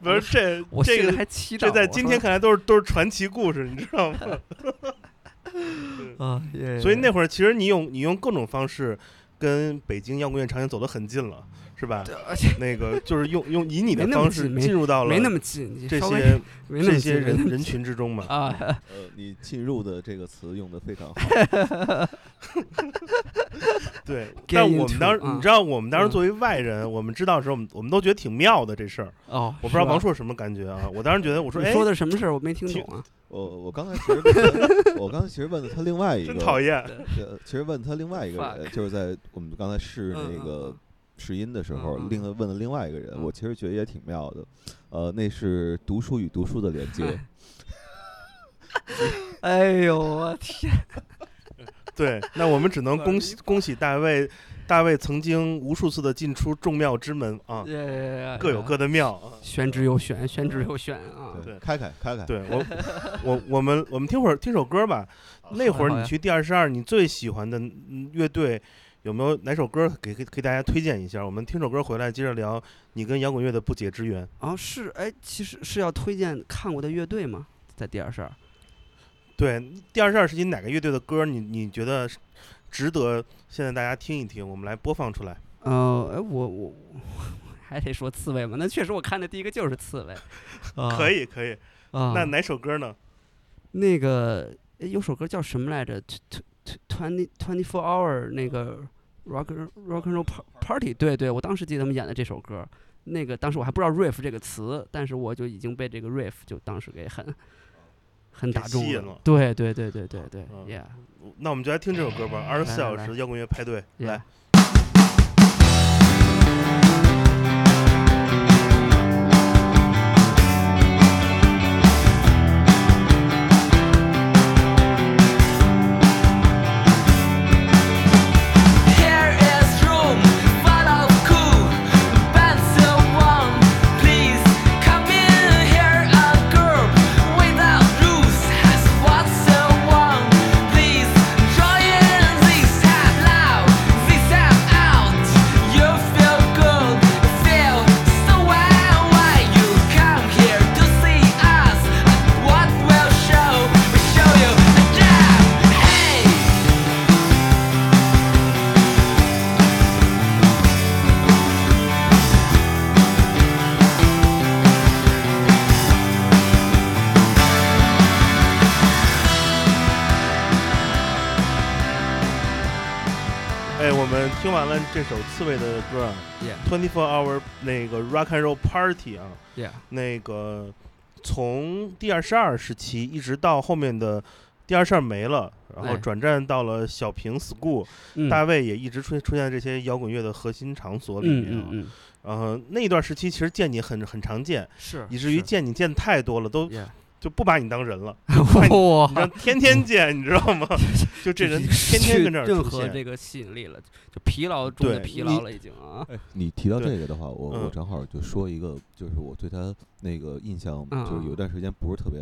不是这我这个还期待，这在今天看来都是都是传奇故事，你知道吗？啊，耶所以那会儿其实你用你用各种方式跟北京摇滚乐场景走得很近了，是吧？而且那个就是用用以你的方式进入到了没那么近，这些这些人人群之中嘛。啊，呃，你进入的这个词用的非常好。对，但我们当时，嗯你知道，我们当时嗯作为外人，我们知道的时候，我们我们都觉得挺妙的这事儿。哦，我不知道王硕什么感觉啊？我当时觉得，我说，哎，你说的什么事儿？我没听挺懂啊。我我刚才其实问他我刚才其实问了他另外一个，真讨厌。呃，其实问他另外一个人，就是在我们刚才试那个嗯试音的时候，另问了另外一个人，嗯我其实觉得也挺妙的，呃，那是读书与读书的连接。哎呦我天！对，那我们只能恭喜 恭喜大卫，大卫曾经无数次的进出众庙之门啊，呃各有各的妙啊。玄之又玄，玄之又玄啊！对开开开开，对我，我我们我们听会儿听首歌吧。那会儿你去第二十二，你最喜欢的嗯乐队有没有哪首歌给给给大家推荐一下？我们听首歌回来接着聊你跟摇滚乐的不解之缘。啊是哎，其实是要推荐看过的乐队吗？在第二十二。对，第二十二是你哪个乐队的歌你你觉得值得现在大家听一听？我们来播放出来。呃，哎，我我 还得说刺猬吗？那确实我看的第一个就是刺猬。可以以可以，啊。那哪首歌呢？那个诶有首歌叫什么来着 Twenty Twenty Four Hour 那个 Rock Rock and Roll Par- Party，对对，我当时记得他们演的这首歌。那个当时我还不知道 riff 这个词，但是我就已经被这个 riff 就当时给很很打中了对对对对对对嗯，Yeah。那我们就来听这首歌吧，二十四小时摇滚乐派对来。这首刺猬的歌啊，Twenty Four Hour 那个 Rock and Roll Party 啊那个从第二十二时期一直到后面的第二十二没了，然后哎转战到了小平 School，、嗯。大卫也一直出出现在这些摇滚乐的核心场所里嗯面啊。嗯嗯，然后那一段时期其实见你很很常见，是，以至于见你见得太多了，都 Yeah 就不把你当人了。哇你知道天天见，你知道吗？就这人天天跟这儿任出现。何这个吸引力了，就疲劳中的疲劳了已经啊。哎，你提到这个的话，我我嗯正好就说一个，就是我对他那个印象，嗯就是有嗯段时间不是特别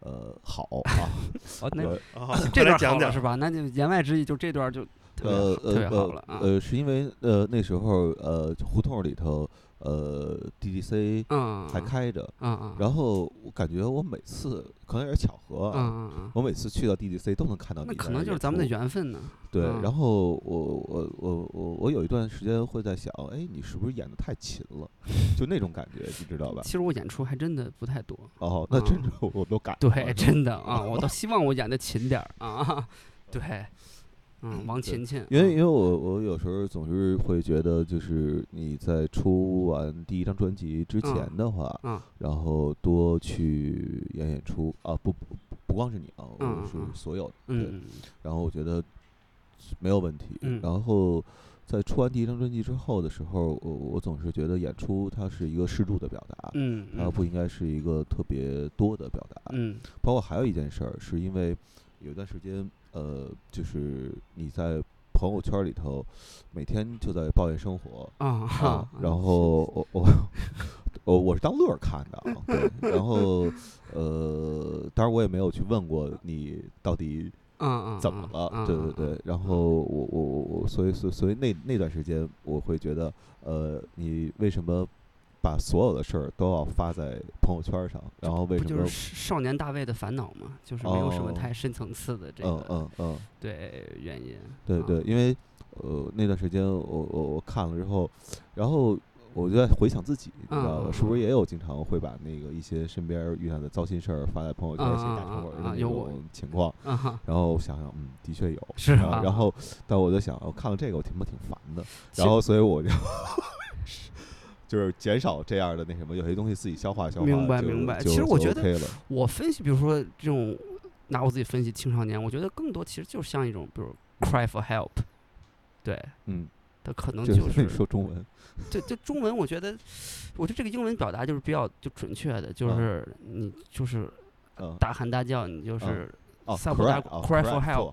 呃好啊，哦，那这段讲讲好了是吧？那就言外之意就这段就呃呃。呃呃，是因为呃那时候呃胡同里头呃 DDC 嗯，还开着，嗯嗯，然后我感觉我每次可能也是巧合啊，嗯我每次去到 DDC 都能看到你那可能就是咱们的缘分呢。对，嗯然后我我我我我有一段时间会在想，哎，你是不是演的太勤了？就那种感觉，你知道吧？其实我演出还真的不太多，哦，那真嗯的我都感对，真的啊，我倒希望我演的勤点儿啊。对，嗯，王对勤勤，因为因嗯为我我有时候总是会觉得，就是你在出完第一张专辑之前嗯的话，嗯然后多去演演出啊，不不不光是你啊，我是所有的，对，嗯然后我觉得没有问题。嗯。然后在出完第一张专辑之后的时候，我我总是觉得演出它是一个适度的表达，它不应该是一个特别多的表达。嗯。包括还有一件事儿，是因为有一段时间，呃，就是你在朋友圈里头每天就在抱怨生活啊啊，，然后我我我我是当乐儿看的啊，对，然后呃，当然我也没有去问过你到底嗯嗯怎么了，对对对，然后我我我我，所以所以所以那那段时间我会觉得，呃，你为什么把所有的事儿都要发在朋友圈上？然后为什么不就是？少年大卫的烦恼嘛？就是没有什么哦太深层次的这嗯个嗯嗯，对原因。啊对对，因为呃那段时间我我我看了之后，然后我就在回想自己，你知道嗯吧？是不是也有经常会把那个一些身边儿遇到的糟心事儿发在朋友圈写嗯大长文的种情况？然后想想，嗯，的确有。是啊然后，但我就想，我看了这个，我挺不挺烦的。然后，所以我就就是减少这样的那什么，有些东西自己消化消化。明白明白就就其实我觉得。我分析，比如说这种拿我自己分析青少年，我觉得更多其实就像一种，比如 cry for help，对，嗯，他可能就就是你说中文，这这中文，我觉得，我觉得这个英文表达就是比较就准确的，就是你就是嗯，大喊大叫，你就嗯是哦撒泼 cry 大哦 cry for help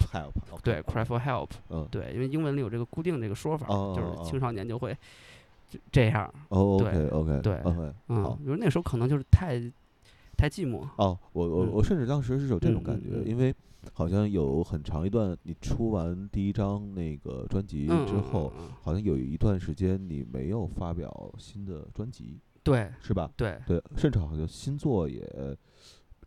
对 cry for help，嗯，对，因为英文里有这个固定这个说法，就是青少年就会就这样，哦对，OK OK，对 OK，嗯。好，比如那时候可能就是太太寂寞，哦，我我嗯。我甚至当时是有这种嗯感觉，因为好像有很长一段，你出完第一张那个专辑之后，好像有一段时间你没有发表新的专辑，对是吧？对。对，甚至好像新作也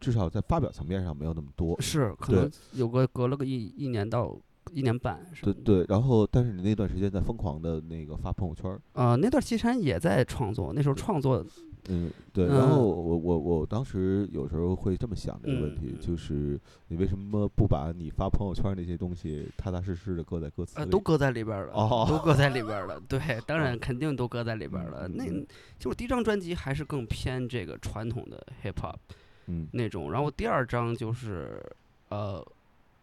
至少在发表层面上没有那么多。是可能有个隔了个一一年到一年半对对，然后但是你那段时间在疯狂的那个发朋友圈儿，呃，那段期间也在创作，那时候创作嗯，对，然后嗯我我我当时有时候会这么想这个问题，嗯就是你为什么不把你发朋友圈儿那些东西踏踏实实的搁在歌词呃，里？都搁在里边儿了，哦都搁在里边儿了。对，当然肯定都搁在里边儿了。那就是第一张专辑还是更偏这个传统的 hip hop 嗯那种，然后第二张就是呃，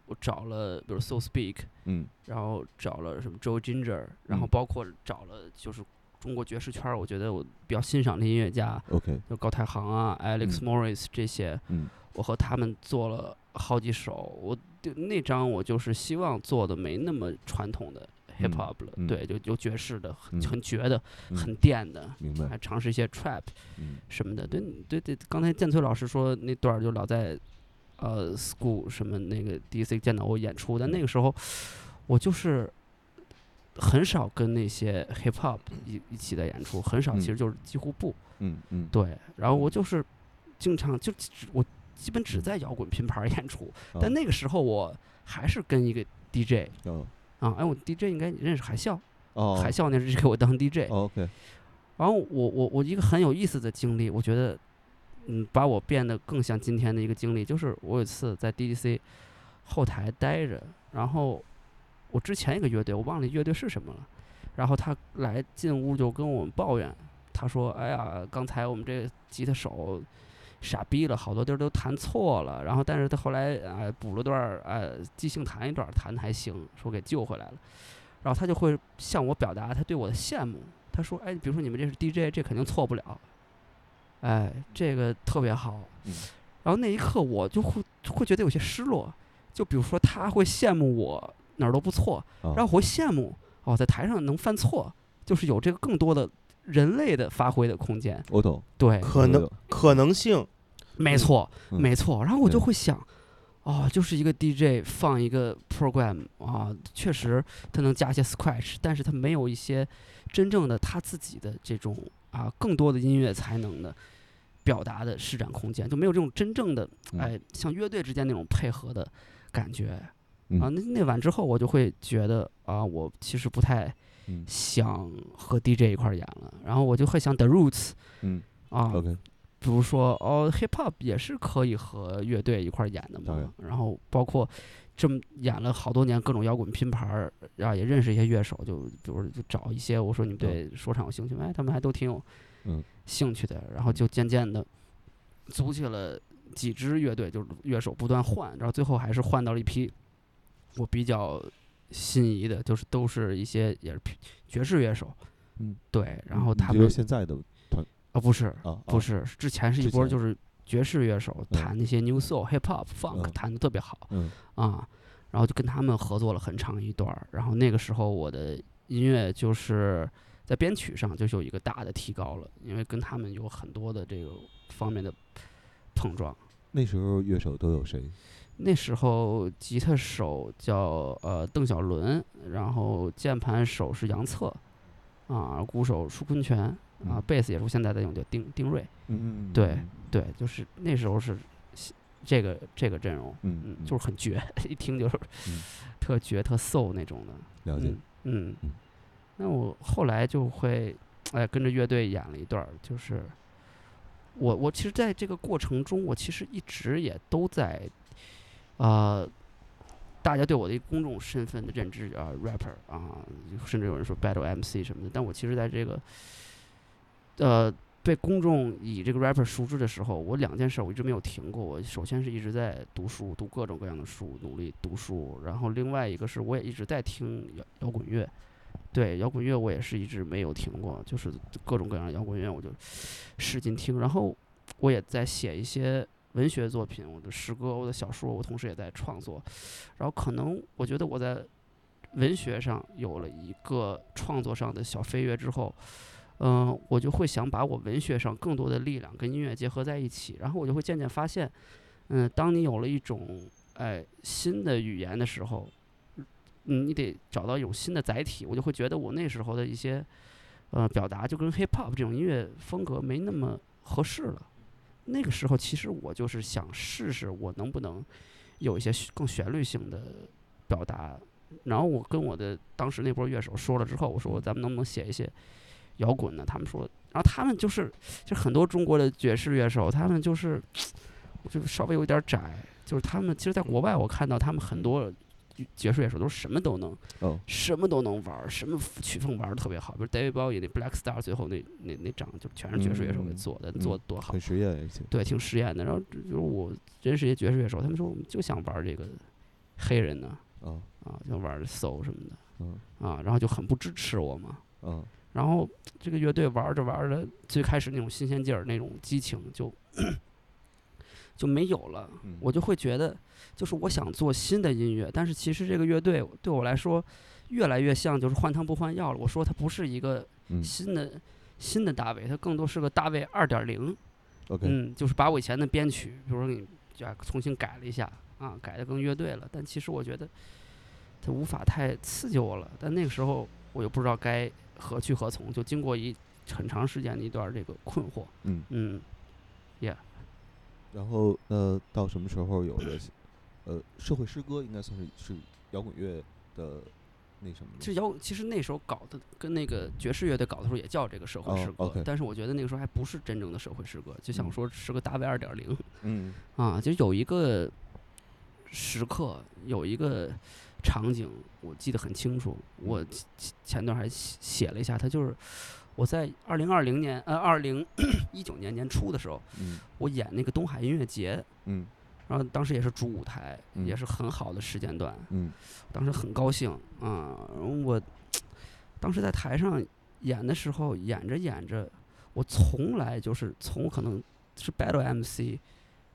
我找了比如 So Speak，嗯。然后找了什么 Joe Ginger，然后嗯。包括找了就是中国爵士圈儿，我觉得我比较欣赏的音乐家，，OK，就高太行啊、Alex 嗯。Morris 这些，嗯。我和他们做了好几首。我对那张我就是希望做的没那么传统的 hip 嗯 hop 了，嗯对，就有爵士的，很嗯很绝的，嗯很电的，明白还，尝试一些 trap 嗯。什么的。对对对，刚才建崔老师说那段儿就老在呃 school 什么那个 DC 见到我演出，但那个时候我就是。很少跟那些 hip hop 一一起的演出，很少，嗯。其实就是几乎不。嗯嗯，对，然后我就是经常就只我基本只在摇滚拼盘儿演出，但哦那个时候我还是跟一个 DJ 哦啊，哎，我 DJ 应该你认识海啸，哦，海啸那是给我当 DJ，哦，OK，然后我我我一个很有意思的经历，我觉得嗯把我变得更像今天的一个经历，就是我有一次在 DDC 后台待着，然后我之前一个乐队我忘了乐队是什么了，然后他来进屋就跟我们抱怨，他说：“哎呀，刚才我们这吉他手傻逼了，好多地儿都弹错了。然后，但是他后来哎补了段儿，哎即兴弹一段，弹的还行，说给救回来了。然后他就会向我表达他对我的羡慕。他说：哎，比如说你们这是 DJ，这肯定错不了。哎，这个特别好。嗯然后那一刻我就会会觉得有些失落。就比如说他会羡慕我哪儿都不错，哦然后我会羡慕哦，在台上能犯错，就是有这个更多的人类的发挥的空间。我懂，对，可能可能性，嗯没错，嗯没错。然后我就会想，哦，就是一个 DJ 放一个 program 啊，确实他能加一些 scratch，但是他没有一些真正的他自己的这种啊更多的音乐才能的表达的施展空间，就没有这种真正的嗯。哎像乐队之间那种配合的感觉。嗯。啊，那那晚之后，我就会觉得啊，我其实不太嗯。想和 DJ 一块儿演了，然后我就会想 The Roots 嗯。啊。比如说哦，hip hop 也是可以和乐队一块儿演的嘛。然后包括这么演了好多年各种摇滚拼盘儿，然后也认识一些乐手，就比如就找一些我说你们对说唱有兴趣吗？哎，他们还都挺有嗯兴趣的。然后就渐渐的组起了几支乐队，就是乐手不断换，然后最后还是换到了一批我比较心仪的，就是都是一些也是爵士乐手。嗯，对，然后他们现在的啊不是啊，不啊是之前是一波就是爵士乐手嗯弹那些 new soul、hip hop、funk 嗯弹的特别好嗯啊，然后就跟他们合作了很长一段儿，然后那个时候我的音乐就是在编曲上就是有一个大的提高了，因为跟他们有很多的这个方面的碰撞。那时候乐手都有谁？那时候吉他手叫呃邓小伦，然后键盘手是杨策，啊，鼓手舒坤泉，啊嗯，贝斯也是现在在用叫丁丁瑞，嗯嗯嗯，对嗯。对，就是那时候是这个这个阵容，嗯嗯，嗯。就是很绝，一听就是嗯。特绝特 soul 那种的，了解嗯，嗯。嗯。那我后来就会哎跟着乐队演了一段儿，就是我我其实在这个过程中，我其实一直也都在，呃，大家对我的一个公众身份的认知啊，rapper 啊，甚至有人说 battle MC 什么的，但我其实在这个，呃，被公众以这个 rapper 熟知的时候，我两件事我一直没有停过。我首先是一直在读书，读各种各样的书，努力读书。然后另外一个是我也一直在听摇摇滚乐，对摇滚乐我也是一直没有停过，就是各种各样的摇滚乐我就使劲听。然后我也在写一些文学作品，我的诗歌、我的小说，我同时也在创作。然后可能我觉得我在文学上有了一个创作上的小飞跃之后，嗯、我就会想把我文学上更多的力量跟音乐结合在一起，然后我就会渐渐发现，嗯、当你有了一种哎新的语言的时候，嗯，你得找到一种新的载体，我就会觉得我那时候的一些呃表达就跟 hip hop 这种音乐风格没那么合适了。那个时候其实我就是想试试我能不能有一些更旋律性的表达，然后我跟我的当时那波乐手说了之后，我说咱们能不能写一些摇滚的？他们说，然后他们就是就很多中国的爵士乐手，他们就是就稍微有点窄，就是他们其实在国外我看到他们很多爵士乐手都是什么都能，哦什么都能玩儿，什么曲风玩的特别好，比如 David Bowie 那 Black Star 最后那那那张就全是爵士乐手给嗯做的，嗯做的多好很。实验对，挺实验的。然后就是我认识一些爵士乐手，他们说我们就想玩儿这个黑人呢，啊啊，就玩儿 soul 什么的，嗯啊，然后就很不支持我嘛。嗯然后这个乐队玩着玩着，最开始那种新鲜劲儿、那种激情就就没有了。嗯我就会觉得，就是我想做新的音乐，但是其实这个乐队对我来说，越来越像就是换汤不换药了。我说它不是一个嗯新的、新的大卫，它更多是个大卫二点零。，OK，嗯，就是把我以前的编曲，比如说给你就重新改了一下啊，改的更乐队了。但其实我觉得它无法太刺激我了。但那个时候我又不知道该何去何从，就经过一很长时间的一段这个困惑。嗯。嗯，然后呃，到什么时候有的 呃社会诗歌应该算是是摇滚乐的那什么其实摇滚，其实那时候搞的跟那个爵士乐队搞的时候也叫这个社会哦诗歌但是我觉得那个时候还不是真正的社会诗歌，就想嗯。说是个大卫二点零。嗯。啊，就有一个时刻，有一个场景，我记得很清楚。我前前段还写写了一下，他就是我在二零二零年呃二零 一九年年初的时候，嗯我演那个东海音乐节，嗯然后当时也是主舞台，也嗯是很好的时间段，嗯当时很高兴啊。我当时在台上演的时候，演着演着，我从来就是从可能是 Battle MC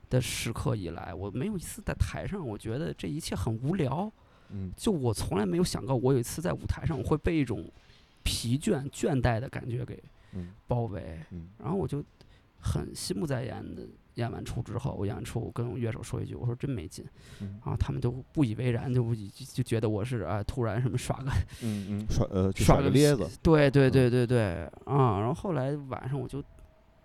的时刻以来，我没有一次在台上，我觉得这一切很无聊。嗯。就我从来没有想过，我有一次在舞台上我会被一种疲倦、倦怠的感觉给嗯。包围，嗯。然后我就很心不在焉的演完出之后，我演完出我跟乐手说一句，我说真没劲，嗯。啊，他们都不以为然，就不就就觉得我是啊突然什么耍个嗯嗯耍呃耍个个咧子，对对嗯。对对对啊！然后后来晚上我就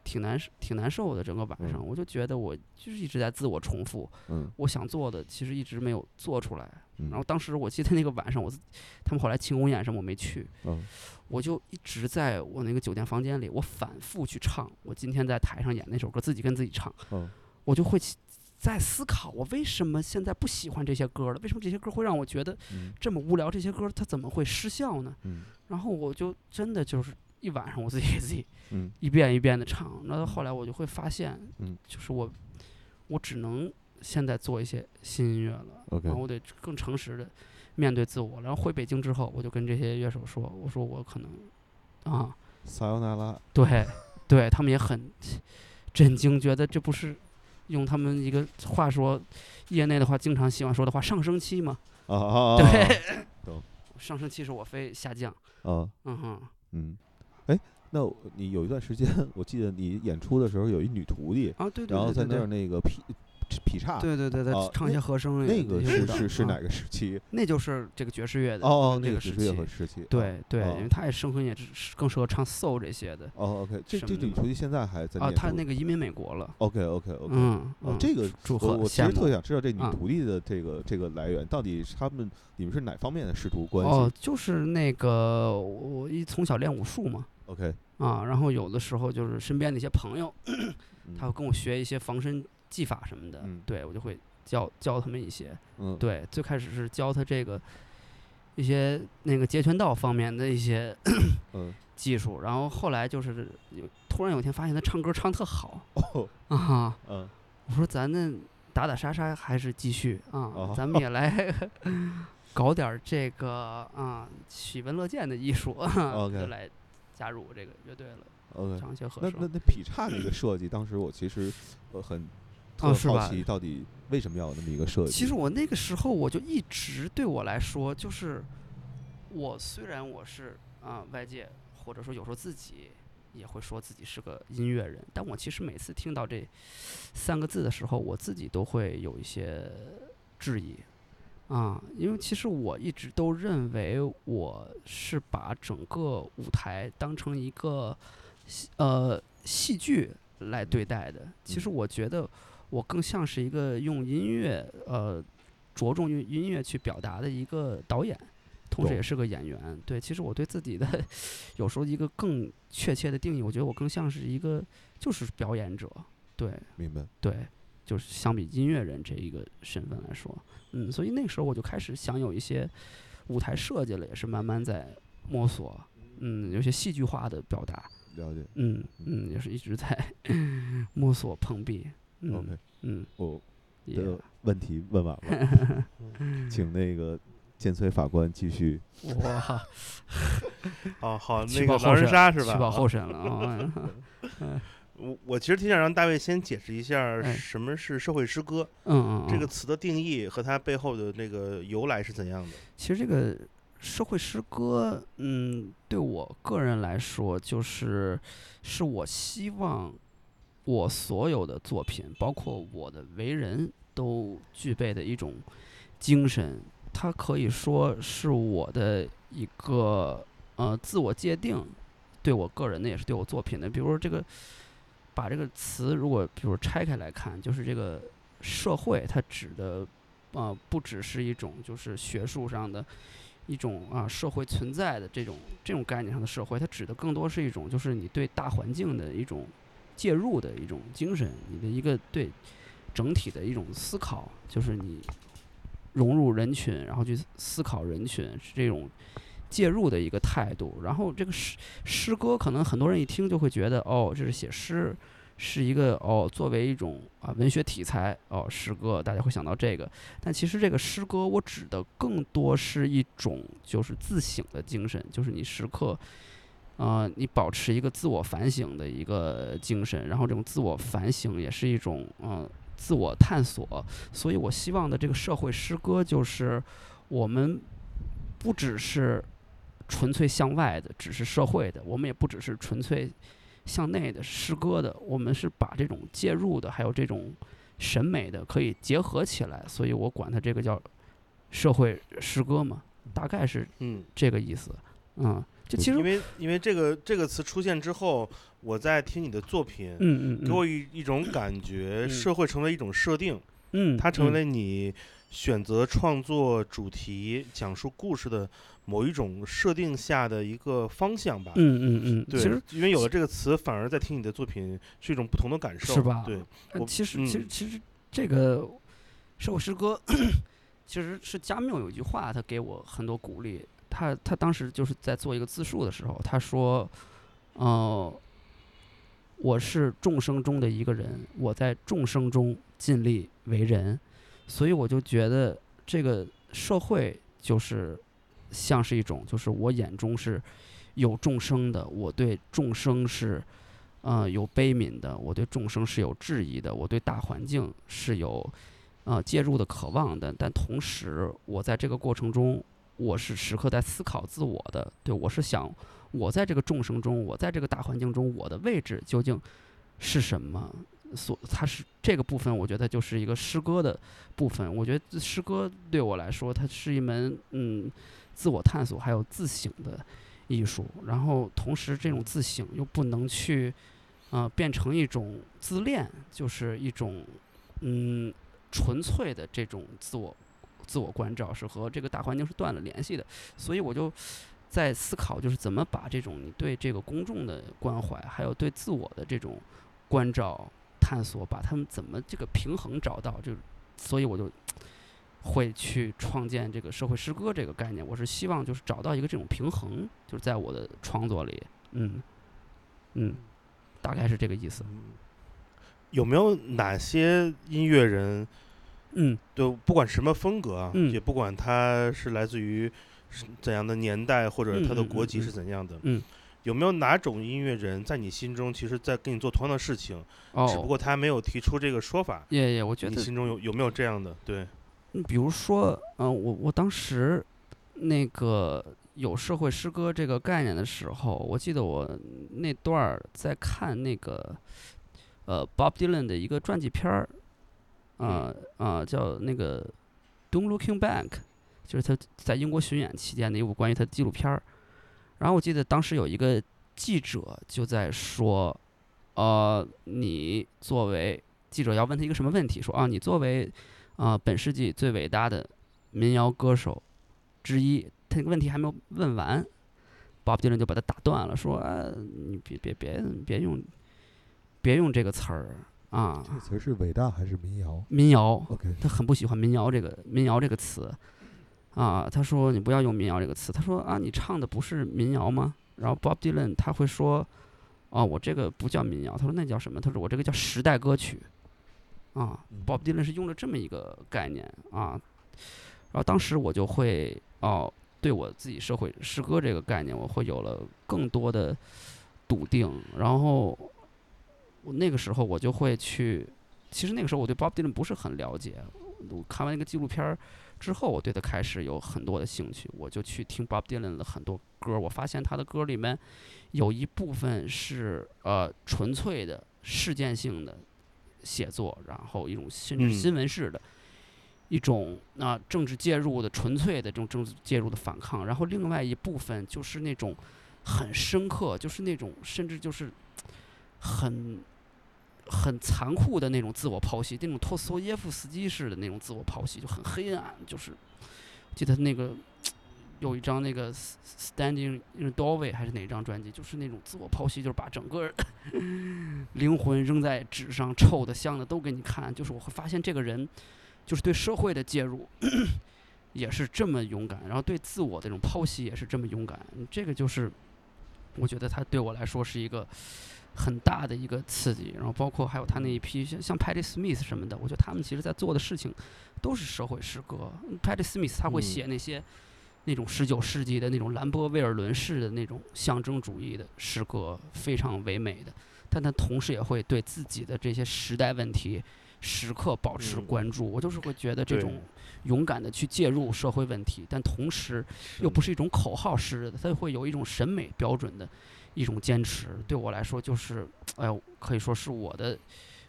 挺难受挺难受的，整个晚上嗯我就觉得我就是一直在自我重复，嗯我想做的其实一直没有做出来。嗯然后当时我记得那个晚上，我自他们后来庆功宴什么我没去，嗯我就一直在我那个酒店房间里，我反复去唱我今天在台上演那首歌，自己跟自己唱，嗯我就会起在思考我为什么现在不喜欢这些歌了？为什么这些歌会让我觉得嗯这么无聊？这些歌它怎么会失效呢？嗯然后我就真的就是一晚上我自己给自己嗯。一遍一遍的唱，那到后来我就会发现，嗯，就是我我只能现在做一些新音乐了。然后我得更诚实的面对自我。然后回北京之后，我就跟这些乐手说，我说我可能啊，撒由那拉，对，对他们也很震惊，觉得这不是用他们一个话说，业内的话经常喜欢说的话，上升期嘛。啊啊啊！对，上升期是我非下降。啊嗯哼，嗯，哎，那你有一段时间，我记得你演出的时候有一女徒弟，啊，对对然后在那儿对对对。那个劈劈叉，对对对对，啊唱一些和声那个是是是哪个时期？那就是这个爵士乐的哦哦，那那个爵士乐时期和时期，对对，哦因为他也生婚也是更适合唱 soul 这些的哦，OK，这这女徒弟现在还在啊。他那个移民美国了，OK OK OK，嗯，哦嗯，这个祝贺我我其实特想知道这女啊徒弟的这个这个来源，到底是他们你们是哪方面的师徒关系哦，就是那个我一从小练武术嘛，？OK，啊，然后有的时候就是身边的一些朋友，嗯他会跟我学一些防身技法什么的，嗯对我就会教教他们一些。嗯，对，最开始是教他这个一些那个截拳道方面的一些嗯，技术，然后后来就是有突然有一天发现他唱歌唱特好哦，啊，嗯，我说咱那打打杀杀还是继续啊，哦咱们也来 搞点儿这个啊喜闻乐见的艺术，啊 OK 就来加入这个乐队了，OK。唱一些和那那。那劈叉那个设计，当时我其实呃很 特好奇，到底为什么要有那么一个设计？其实我那个时候我就一直对我来说，就是我虽然我是啊、外界或者说有时候自己也会说自己是个音乐人，但我其实每次听到这三个字的时候，我自己都会有一些质疑啊，因为其实我一直都认为我是把整个舞台当成一个戏呃戏剧来对待的。其实我觉得我更像是一个用音乐呃着重于音乐去表达的一个导演。同时也是个演员，对，其实我对自己的 有时候一个更确切的定义，我觉得我更像是一个就是表演者，对明白。对，就是相比音乐人这一个身份来说，嗯，所以那个时候我就开始想有一些舞台设计了，也是慢慢在摸索，嗯，有些戏剧化的表达，了解。嗯嗯，也是一直在 摸索碰壁，嗯 OK，嗯，我也的问题问完了，请那个建崔法官继续。哇，哦，好，那个狼人杀是吧？取保啊候审了啊，我我其实挺想让大卫先解释一下哎什么是社会诗歌嗯嗯，嗯这个词的定义和它背后的那个由来是怎样的？其实这个社会诗歌，嗯，对我个人来说，就是是我希望我所有的作品，包括我的为人，都具备的一种精神。它可以说是我的一个呃自我界定，对我个人的也是对我作品的。比如说这个，把这个词如果比如拆开来看，就是这个社会，它指的啊、不只是一种就是学术上的一种啊社会存在的这种这种概念上的社会，它指的更多是一种就是你对大环境的一种介入的一种精神，你的一个对整体的一种思考，就是你融入人群，然后去思考人群是这种介入的一个态度。然后这个诗诗歌，可能很多人一听就会觉得，哦，这是写诗，是一个哦，作为一种啊文学题材哦，诗歌，大家会想到这个。但其实这个诗歌，我指的更多是一种就是自省的精神，就是你时刻。呃，你保持一个自我反省的一个精神，然后这种自我反省也是一种呃自我探索，所以我希望的这个社会诗歌就是我们不只是纯粹向外的，只是社会的，我们也不只是纯粹向内的诗歌的，我们是把这种介入的，还有这种审美的可以结合起来，所以我管它这个叫社会诗歌嘛，大概是嗯，这个意思，嗯，就其实因为因为这个这个词出现之后，我在听你的作品，嗯嗯嗯，给我一一种感觉，嗯。社会成为一种设定，嗯，它成为嗯。了你选择创作主题、讲述故事的某一种设定下的一个方向吧。嗯嗯嗯，对，其实因为有了这个词，反而在听你的作品是一种不同的感受，是吧对，我呃其实其实嗯其实这个社会诗歌其实是加缪有一句话，他给我很多鼓励。他他当时就是在做一个自述的时候，他说：“呃，我是众生中的一个人，我在众生中尽力为人，所以我就觉得这个社会就是像是一种，就是我眼中是有众生的，我对众生是。”呃，有悲悯的，我对众生是有质疑的，我对大环境是有呃介入的渴望的，但同时，我在这个过程中，我是时刻在思考自我的，对我是想，我在这个众生中，我在这个大环境中，我的位置究竟是什么？所，它是这个部分，我觉得就是一个诗歌的部分。我觉得诗歌对我来说，它是一门嗯自我探索还有自省的艺术，然后同时这种自省又不能去，呃，变成一种自恋，就是一种，嗯，纯粹的这种自我自我关照是和这个大环境是断了联系的，所以我就在思考，就是怎么把这种你对这个公众的关怀，还有对自我的这种关照、探索，把他们怎么这个平衡找到，就所以我就会去创建这个社会诗歌这个概念。我是希望就是找到一个这种平衡，就是在我的创作里，嗯嗯，大概是这个意思。有没有哪些音乐人，嗯就不管什么风格啊，嗯也不管他是来自于是怎样的年代，或者他的国籍嗯是怎样的，嗯，有没有哪种音乐人在你心中，其实在跟你做同样的事情，哦，只不过他没有提出这个说法？也也，我觉你得心中有有没有这样的？对，嗯比如说，嗯、我我当时那个有社会诗歌这个概念的时候，我记得我那段儿在看那个呃 Bob Dylan 的一个传记片儿，啊、啊、叫那个 Don't Looking Back，就是他在英国巡演期间的一部关于他的纪录片儿。然后我记得当时有一个记者就在说，呃，你作为记者要问他一个什么问题，说啊，你作为啊、本世纪最伟大的民谣歌手之一，他那个问题还没有问完，Bob Dylan 就把他打断了，说啊，你别别别别用别用这个词儿啊，这个词儿是伟大还是民谣民谣，？OK，他很不喜欢民谣这个民谣这个词，啊，他说你不要用民谣这个词，他说啊，你唱的不是民谣吗？然后 Bob Dylan 他会说，哦，我这个不叫民谣，他说那叫什么？他说我这个叫时代歌曲，啊嗯，Bob Dylan 是用了这么一个概念啊，然后当时我就会哦，对我自己社会诗歌这个概念，我会有了更多的笃定，然后我那个时候我就会去，其实那个时候我对 Bob Dylan 不是很了解，我看完那个纪录片儿之后，我对他开始有很多的兴趣，我就去听 Bob Dylan 的很多歌儿，我发现他的歌里面有一部分是呃纯粹的事件性的写作，然后一种甚至嗯新闻式的。一种啊、政治介入的纯粹的这种政治介入的反抗，然后另外一部分就是那种很深刻，就是那种甚至就是很很残酷的那种自我剖析，那种托斯托耶夫斯基式的那种自我剖析，就很黑暗。就是记得那个有一张那个 Standing in the Doorway 还是哪张专辑，就是那种自我剖析，就是把整个 灵魂扔在纸上，臭的香的都给你看。就是我会发现这个人就是对社会的介入。也是这么勇敢，然后对自我的这种剖析也是这么勇敢，这个就是我觉得他对我来说是一个很大的一个刺激，然后包括还有他那一批像像 Patti Smith 什么的，我觉得他们其实在做的事情都是社会诗歌。Patti Smith 他会嗯写那些那种十九世纪的那种兰波威尔伦式的那种象征主义的诗歌，非常唯美的，但他同时也会对自己的这些时代问题时刻保持嗯关注。我就是会觉得这种勇敢的去介入社会问题，但同时又不是一种口号式的，他会有一种审美标准的一种坚持。对我来说，就是哎呦，可以说是我的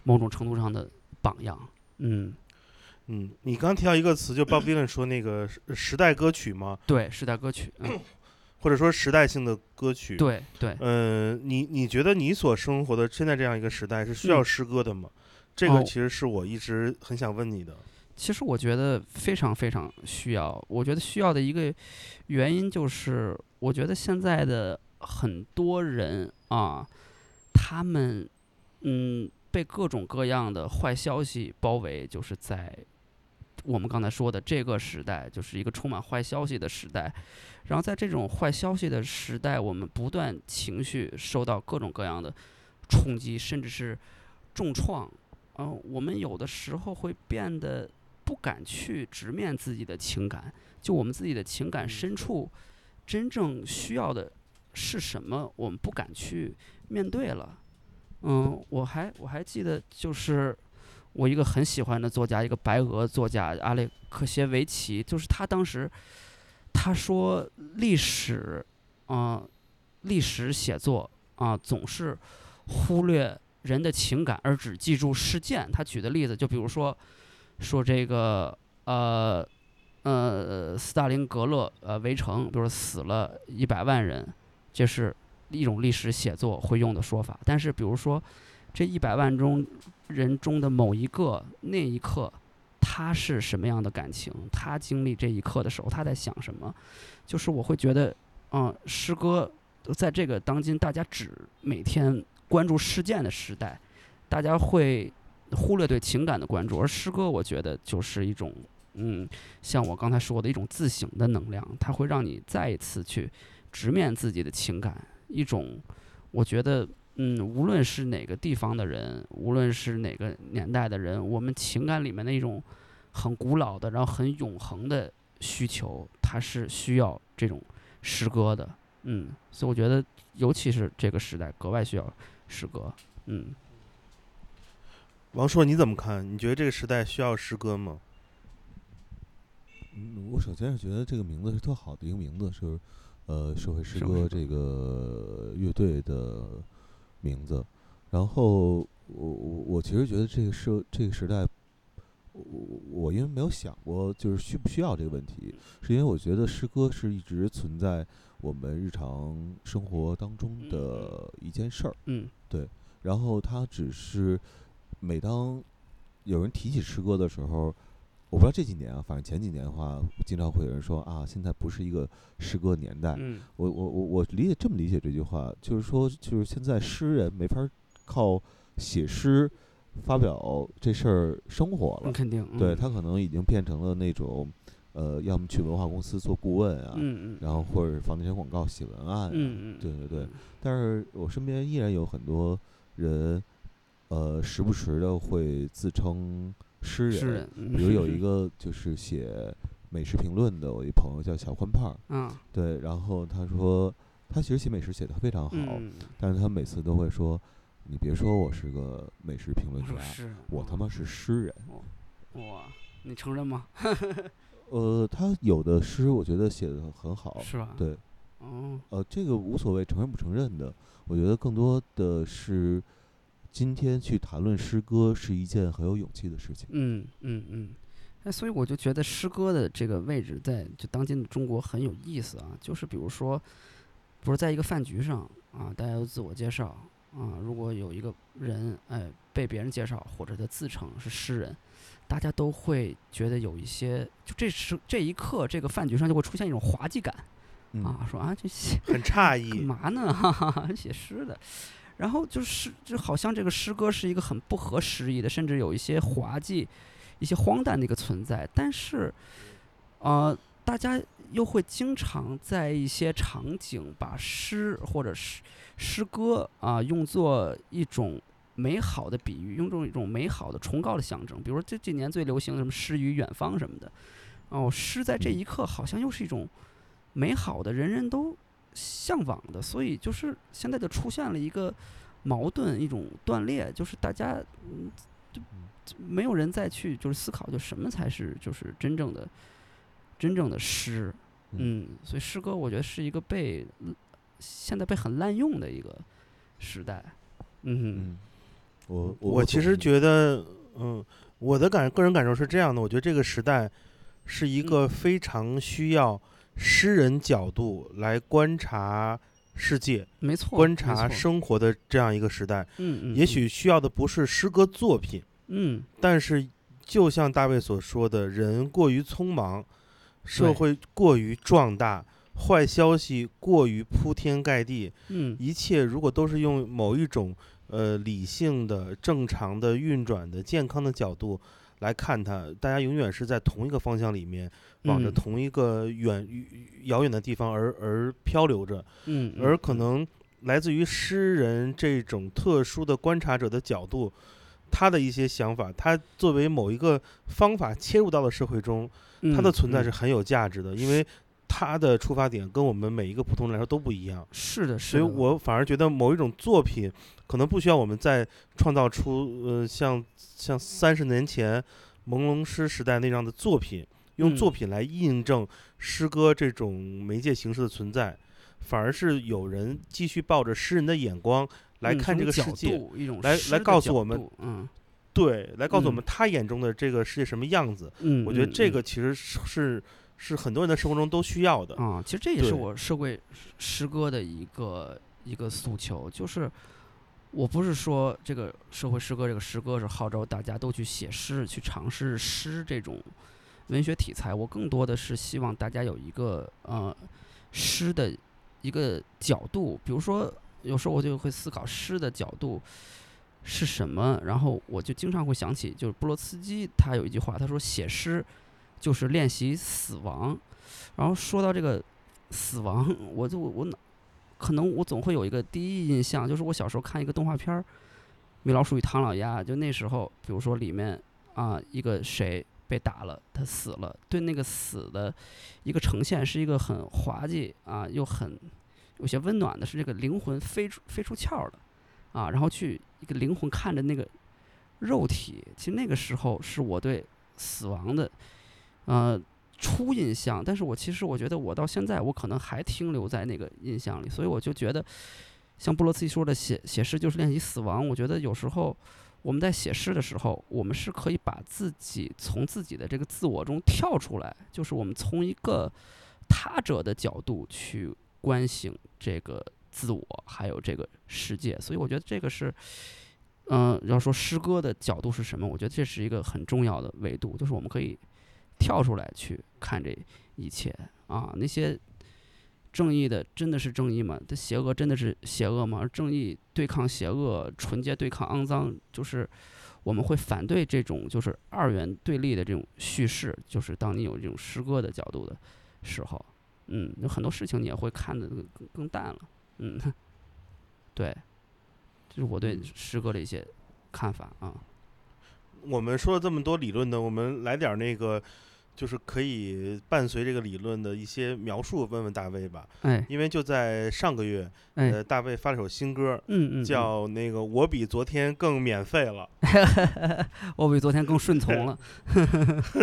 某种程度上的榜样。嗯，嗯，你刚提到一个词，就 Bob Dylan 说那个时时代歌曲嘛，对，时代歌曲，嗯，或者说时代性的歌曲。，对对，嗯、你你觉得你所生活的现在这样一个时代是需要嗯诗歌的吗？这个哦其实是我一直很想问你的。其实我觉得非常非常需要。我觉得需要的一个原因就是，我觉得现在的很多人啊，他们嗯被各种各样的坏消息包围，就是在我们刚才说的这个时代，就是一个充满坏消息的时代。然后在这种坏消息的时代，我们不断情绪受到各种各样的冲击，甚至是重创。嗯、我们有的时候会变得不敢去直面自己的情感，就我们自己的情感深处真正需要的是什么，我们不敢去面对了。嗯，我还我还记得，就是我一个很喜欢的作家，一个白俄作家阿列克谢维奇，就是他当时他说历史，啊、历史写作啊、总是忽略人的情感，而只记住事件。他举的例子，就比如说说这个呃呃斯大林格勒呃围城，比如说死了一百万人，这是一种历史写作会用的说法。但是比如说这一百万中人中的某一个那一刻。他是什么样的感情？他经历这一刻的时候，他在想什么？就是我会觉得嗯、诗歌在这个当今大家只每天关注事件的时代，大家会忽略对情感的关注，而诗歌我觉得就是一种，嗯，像我刚才说的一种自省的能量，它会让你再一次去直面自己的情感，一种我觉得。嗯，无论是哪个地方的人，无论是哪个年代的人，我们情感里面的一种很古老的，然后很永恒的需求，它是需要这种诗歌的。嗯，所以我觉得，尤其是这个时代，格外需要诗歌。嗯，王硕你怎么看？你觉得这个时代需要诗歌吗？嗯，我首先是觉得这个名字是特好的一个名字，是呃社会诗社会诗歌这个乐队的名字。然后我我我其实觉得这个社这个时代，我我我因为没有想过就是需不需要这个问题，是因为我觉得诗歌是一直存在我们日常生活当中的一件事儿。嗯然后它只是每当有人提起诗歌的时候，我不知道这几年啊，反正前几年的话，经常会有人说啊，现在不是一个诗歌年代。嗯我我我我理解这么理解这句话，就是说，就是现在诗人没法儿靠写诗发表这事儿生活了那。肯定。嗯对他可能已经变成了那种，呃，要么去文化公司做顾问啊，嗯嗯，然后或者是房地产广告写文案啊，嗯嗯，对对对嗯。但是我身边依然有很多人，呃，时不时的会自称诗人。诗人，嗯比如有一个就是写美食评论的，我一朋友叫小宽胖儿，嗯对，然后他说他其实写美食写得非常好，嗯，但是他每次都会说，你别说我是个美食评论家，我他妈是诗人。哇，你承认吗？呃，他有的诗我觉得写的很好，是吧？对，哦，呃，这个无所谓承认不承认的，我觉得更多的是今天去谈论诗歌是一件很有勇气的事情。嗯嗯嗯，哎，所以我就觉得诗歌的这个位置在就当今的中国很有意思啊。就是比如说，不是在一个饭局上啊，大家都自我介绍啊，如果有一个人哎被别人介绍或者他自称是诗人，大家都会觉得有一些，就这时这一刻这个饭局上就会出现一种滑稽感嗯啊，说啊这写很诧干异。嘛呢？哈哈哈，写诗的。然后就是，就好像这个诗歌是一个很不合时宜的，甚至有一些滑稽、一些荒诞的一个存在。但是，呃，大家又会经常在一些场景把诗或者诗诗歌啊、用作一种美好的比喻，用作一种美好的崇高的象征。比如说这几年最流行的什么“诗与远方”什么的。哦，诗在这一刻好像又是一种美好的，人人都向往的，所以就是现在就出现了一个矛盾，一种断裂，就是大家嗯，就就没有人再去就是思考，就什么才是就是真正的真正的诗，嗯，所以诗歌我觉得是一个被嗯现在被很滥用的一个时代，嗯，我我其实觉得，嗯，我的感个人感受是这样的，我觉得这个时代是一个非常需要诗人角度来观察世界、没错，观察，生活的这样一个时代。嗯嗯，也许需要的不是诗歌作品，嗯。但是就像大卫所说的，人过于匆忙，社会过于壮大，坏消息过于铺天盖地，嗯。一切如果都是用某一种呃理性的、正常的运转的、健康的角度来看它，大家永远是在同一个方向里面，往着嗯同一个远遥远的地方而而漂流着，嗯，而嗯可能来自于诗人这种特殊的观察者的角度。他的一些想法，他作为某一个方法切入到了社会中，他的嗯存在嗯是很有价值的，因为他的出发点跟我们每一个普通人来说都不一样。是的，是的所以，我反而觉得某一种作品可能不需要我们再创造出呃像像三十年前朦胧诗时代那样的作品，用作嗯品来印证诗歌这种媒介形式的存在，反而是有人继续抱着诗人的眼光来嗯看这个世界，来来告诉我们嗯对，来告诉我们嗯他眼中的这个世界什么样子。嗯，我觉得这个其实是是是很多人的生活中都需要的。啊，其实这也是我社会诗歌的一个一个诉求，就是我不是说这个社会诗歌这个诗歌是号召大家都去写诗，去尝试诗这种文学题材，我更多的是希望大家有一个呃诗的一个角度，比如说有时候我就会思考诗的角度是什么，然后我就经常会想起，就是布罗茨基他有一句话，他说写诗就是练习死亡。然后说到这个死亡，我就我脑可能我总会有一个第一印象，就是我小时候看一个动画片儿《米老鼠与唐老鸭》，就那时候，比如说里面啊一个谁被打了，他死了，对那个死的一个呈现是一个很滑稽啊，又很有些温暖的，是这个灵魂飞出飞出窍了啊，然后去一个灵魂看着那个肉体，其实那个时候是我对死亡的呃初印象，但是我其实我觉得我到现在我可能还停留在那个印象里，所以我就觉得像布罗茨基说的写写诗就是练习死亡，我觉得有时候。我们在写诗的时候，我们是可以把自己从自己的这个自我中跳出来，就是我们从一个他者的角度去关心这个自我，还有这个世界。所以我觉得这个是，嗯、要说诗歌的角度是什么，我觉得这是一个很重要的维度，就是我们可以跳出来去看这一切啊，那些。正义的真的是正义吗？它邪恶真的是邪恶吗？而正义对抗邪恶，纯洁对抗肮脏，就是我们会反对这种就是二元对立的这种叙事。就是当你有这种诗歌的角度的时候，嗯，有很多事情你也会看得更更更淡了，嗯，对，这是我对诗歌的一些看法啊。我们说了这么多理论呢，我们来点儿那个，就是可以伴随这个理论的一些描述，问问大卫吧。哎因为就在上个月，哎，呃，大卫发了首新歌，嗯嗯，叫那个“我比昨天更免费了嗯 我比昨天更顺从了，”。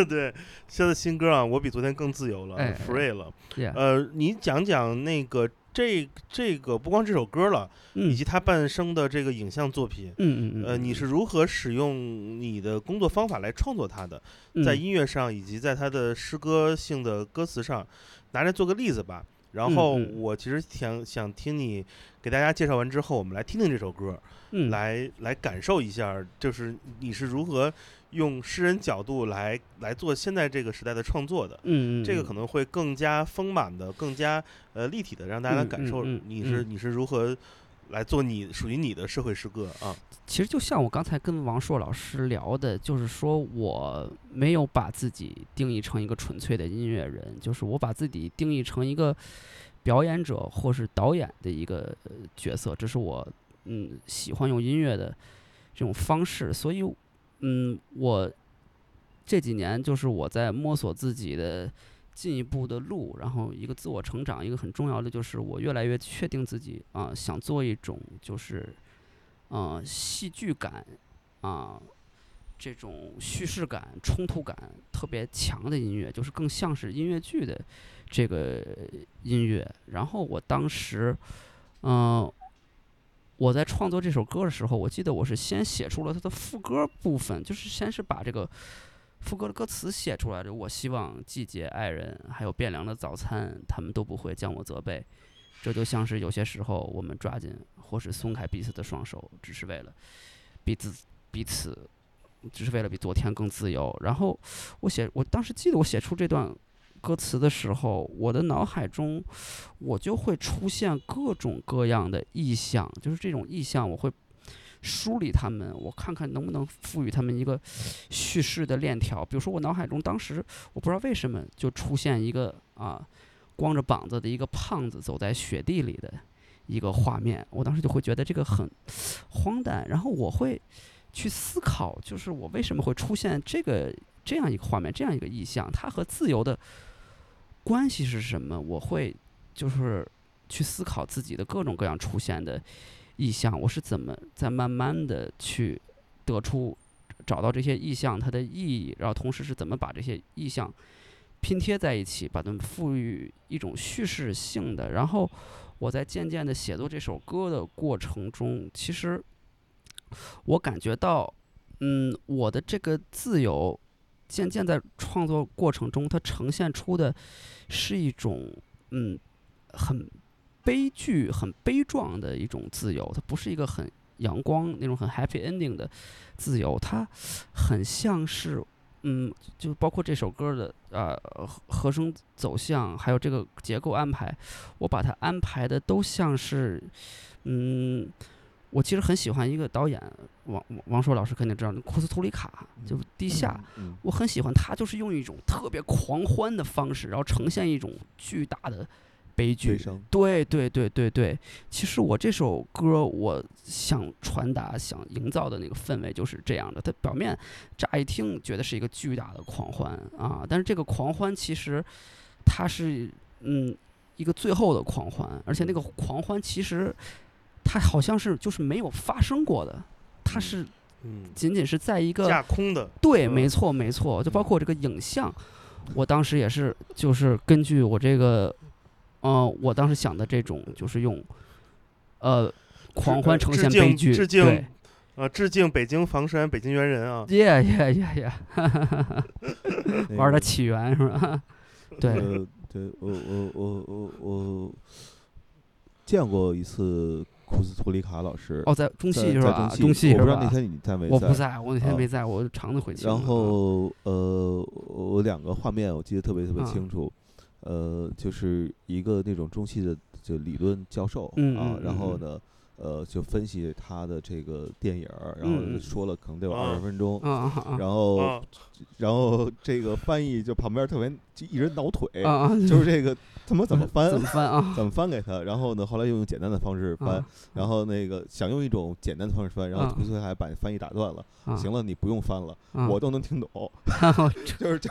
对，现在新歌啊，“我比昨天更自由了、哎 f r e e 了。呃，你讲讲那个这这个不光这首歌了，嗯以及他半生的这个影像作品。嗯嗯嗯，呃，你是如何使用你的工作方法来创作它的？在嗯音乐上以及在他的诗歌性的歌词上，拿来做个例子吧。然嗯后嗯我其实想想听你给大家介绍完之后，我们来听听这首歌，嗯来来感受一下，就是你是如何用诗人角度来来做现在这个时代的创作的。嗯嗯，这个可能会更加丰满的、更加呃立体的，让大家来嗯感受嗯嗯嗯你是你是如何来做你属于你的社会诗歌啊。其实就像我刚才跟王硕老师聊的，就是说我没有把自己定义成一个纯粹的音乐人，就是我把自己定义成一个表演者或是导演的一个呃角色，这是我嗯喜欢用音乐的这种方式，所以嗯我这几年就是我在摸索自己的。进一步的路，然后一个自我成长，一个很重要的就是我越来越确定自己啊、想做一种就是呃，戏剧感啊、这种叙事感、冲突感特别强的音乐，就是更像是音乐剧的这个音乐。然后我当时，嗯、我在创作这首歌的时候，我记得我是先写出了它的副歌部分，就是先是把这个副歌的歌词写出来的。我希望季节、爱人，还有变凉的早餐，他们都不会将我责备。这就像是有些时候，我们抓紧或是松开彼此的双手，只是为了彼此彼此，只是为了比昨天更自由。然后我写，我当时记得我写出这段歌词的时候，我的脑海中我就会出现各种各样的意象，就是这种意象，我会梳理它们，我看看能不能赋予它们一个叙事的链条。比如说，我脑海中当时我不知道为什么就出现一个啊。光着膀子的一个胖子走在雪地里的一个画面，我当时就会觉得这个很荒诞，然后我会去思考，就是我为什么会出现这个这样一个画面，这样一个意象，它和自由的关系是什么？我会就是去思考自己的各种各样出现的意象，我是怎么在慢慢的去得出找到这些意象它的意义，然后同时是怎么把这些意象。拼贴在一起，把它们赋予一种叙事性的。然后我在渐渐的写作这首歌的过程中，其实我感觉到，嗯，我的这个自由渐渐在创作过程中，它呈现出的是一种嗯很悲剧、很悲壮的一种自由，它不是一个很阳光那种很 happy ending 的自由，它很像是嗯，就包括这首歌的呃和和声走向，还有这个结构安排，我把它安排的都像是，嗯，我其实很喜欢一个导演，王王王朔老师肯定知道，库斯图里卡，就地下，嗯我很喜欢他，就是用一种特别狂欢的方式，然后呈现一种巨大的悲剧对对对对对，其实我这首歌我想传达、想营造的那个氛围就是这样的。它表面乍一听觉得是一个巨大的狂欢啊，但是这个狂欢其实它是嗯一个最后的狂欢，而且那个狂欢其实它好像是就是没有发生过的，它是嗯，仅仅是在一个架空的，对，嗯没错，没错，就包括这个影像，我当时也是，就是根据我这个，呃，我当时想的这种，就是用，呃，狂欢呈现悲剧，致敬对，呃，致敬北京房山北京猿人啊，耶耶耶耶，玩的起源是吧？对，呃，对我我我我我见过一次库斯图里卡老师，哦，在中戏是吧？在中中戏我不知道那？天你在没我不在，我那天啊没在，我长子回去。然后呃，我两个画面我记得特别特别啊清楚，呃，就是一个那种中戏的就理论教授嗯啊嗯，然后嗯呢，呃，就分析他的这个电影儿，然后说了可能得有啊二十分钟，然后啊，然后这个翻译就旁边特别就一人挠腿，啊啊！就是这个他妈怎么翻怎么翻啊？怎么翻 给他，然后呢，后来又用简单的方式翻啊，然后那个想用一种简单的方式翻，然后啊。图斯还把翻译打断了，啊。行了，你不用翻了，啊。我都能听懂，就是就，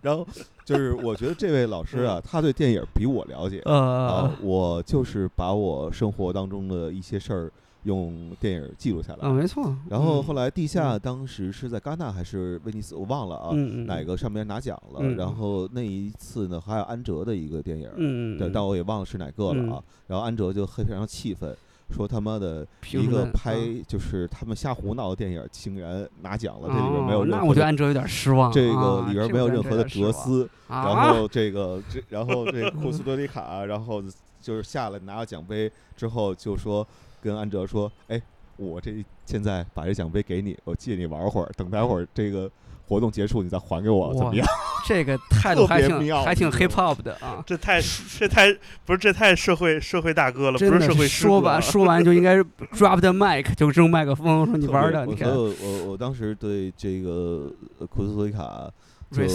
然后就是我觉得这位老师啊，他对电影比我了解。啊呃，我就是把我生活当中的一些事儿用电影记录下啊，来，没错。嗯然后后来地下当时是在戛纳还是威尼斯，我忘了啊，哪个上面拿奖了，嗯然后那一次呢还有安哲的一个电影，对，嗯。但我也忘了是哪个了啊。然后安哲就非常气愤，说他妈的一个拍啊就是他们瞎胡闹的电影，竟然拿奖了，这里边没有任何那我对安哲有点失望。这个啊里边没有任何的哲思。啊？然后这个这然后这个库斯多里卡，然后就是下来拿了奖杯之后就说跟安哲说，哎，我这现在把这奖杯给你，我借你玩会儿，等待会儿这个活动结束你再还给我，怎么样？这个态度还挺还挺 hip hop 的啊。这太这太不是这太社会社会大哥了，不是社会说完师哥啊说完就应该是 drop the mic，就扔麦克风说你玩的，你看所以我我当时对这个呃库斯托里卡就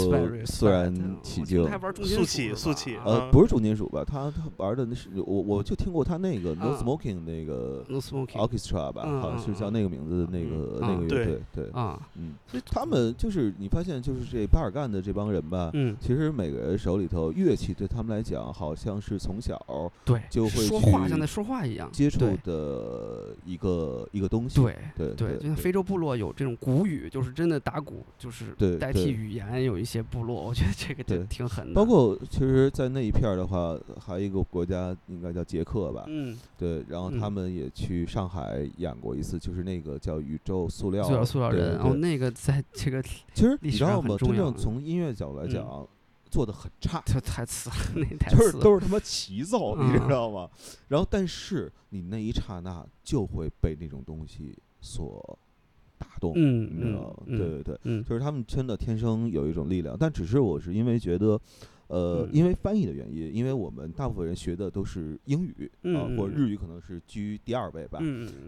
肃然嗯起敬肃属是吧气肃气啊呃，嗯。不是重金属吧？他他玩的那是我我就听过他那个 No 啊 Smoking 那个 no smoking Orchestra 吧，嗯好像是叫那个名字的那个那个乐队，对，啊，嗯，他们就是你发现就是这巴尔干的这帮人吧，嗯，其实每个人手里头乐器对他们来讲，好像是从小对，就会说话去像在说话一样，接触的一个一个东西。对对对，就像非洲部落有这种鼓语，就是真的打鼓，就是对对代替语言，有一些部落，我觉得这个就对挺狠的。包括其实，在那一片儿的话，还有一个国家应该叫捷克吧，嗯，对，然后他嗯们也去上海演过一次，就是那个叫宇宙塑料塑料塑料对人，哦，对那个在 这个其实你知道吗？真正从音乐角度来嗯讲，做的很差，这太次了，那太就是都是他妈齐奏，你知嗯道吗？然后，但是你那一刹那就会被那种东西所打动，嗯你知道吗？嗯对对对，嗯就是他们真的天生有一种力量，但只是我是因为觉得。呃，嗯因为翻译的原因，因为我们大部分人学的都是英语啊、或者日语，可能是居第二位吧。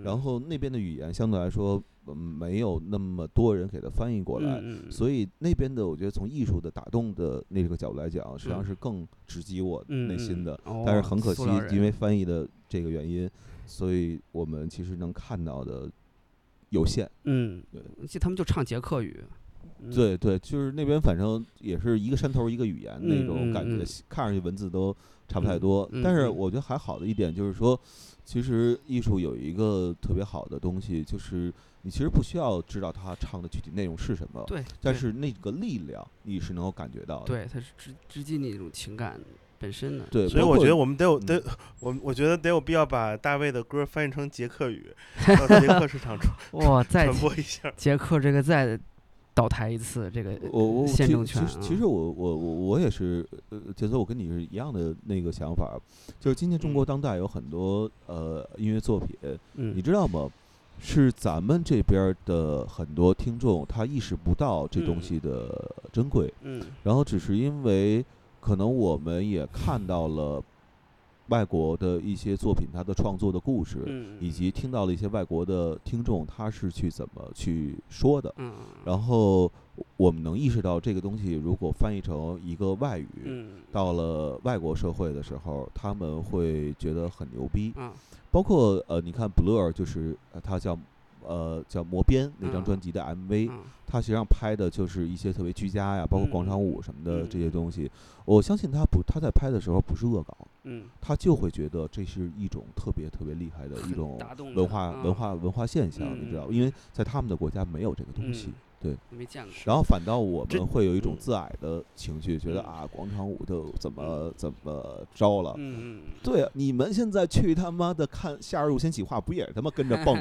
然后那边的语言相对来说，嗯，没有那么多人给它翻译过来，所以那边的我觉得从艺术的打动的那个角度来讲，实际上嗯是更直击我嗯内心的。嗯但是哦很可惜因为翻译的这个原因，所以我们其实能看到的有限。嗯，对他们就唱捷克语，嗯，对对，就是那边反正也是一个山头一个语言那种感觉，嗯看上去文字都差不太嗯多。嗯但是嗯我觉得还好的一点就是说，其实艺术有一个特别好的东西，就是你其实不需要知道他唱的具体内容是什么，对，对但是那个力量你是能够感觉到的。对，它是直直击你那种情感本身的，对，所以我觉得我们得有嗯得，我我觉得得有必要把大卫的歌翻译成捷克语，到捷克市场传 哇，再传播一下。捷克这个再倒台一次，这个我我其宪政权啊，其实其实我我我我也是，呃，杰森，我跟你是一样的那个想法，就是今天中国嗯当代有很多呃音乐作品，你嗯知道吗？是咱们这边儿的很多听众他意识不到这东嗯西的珍贵，嗯然后只是因为可能我们也看到了外国的一些作品它的创作的故事，嗯，以及听到了一些外国的听众他是去怎么去说的，嗯，然后我们能意识到这个东西如果翻译成一个外语，嗯。到了外国社会的时候，他们会觉得很牛逼。啊包括呃，你看 Blur 就是呃他叫呃叫魔边那张嗯。专辑的 MV，、嗯他实际上拍的就是一些特别居家呀，包括广场舞什么的嗯这些东西。我相信他不他在拍的时候不是恶搞，嗯他就会觉得这是一种特别特别厉害的一种文化嗯文化文化现象，你知道，嗯因为在他们的国家没有这个东西。对，没见过，然后反倒我们会有一种嗯自矮的情绪，觉得嗯啊，广场舞都怎么怎么着了？嗯嗯对啊，你们现在去他妈的看夏日入侵企划，不也是他妈跟着蹦？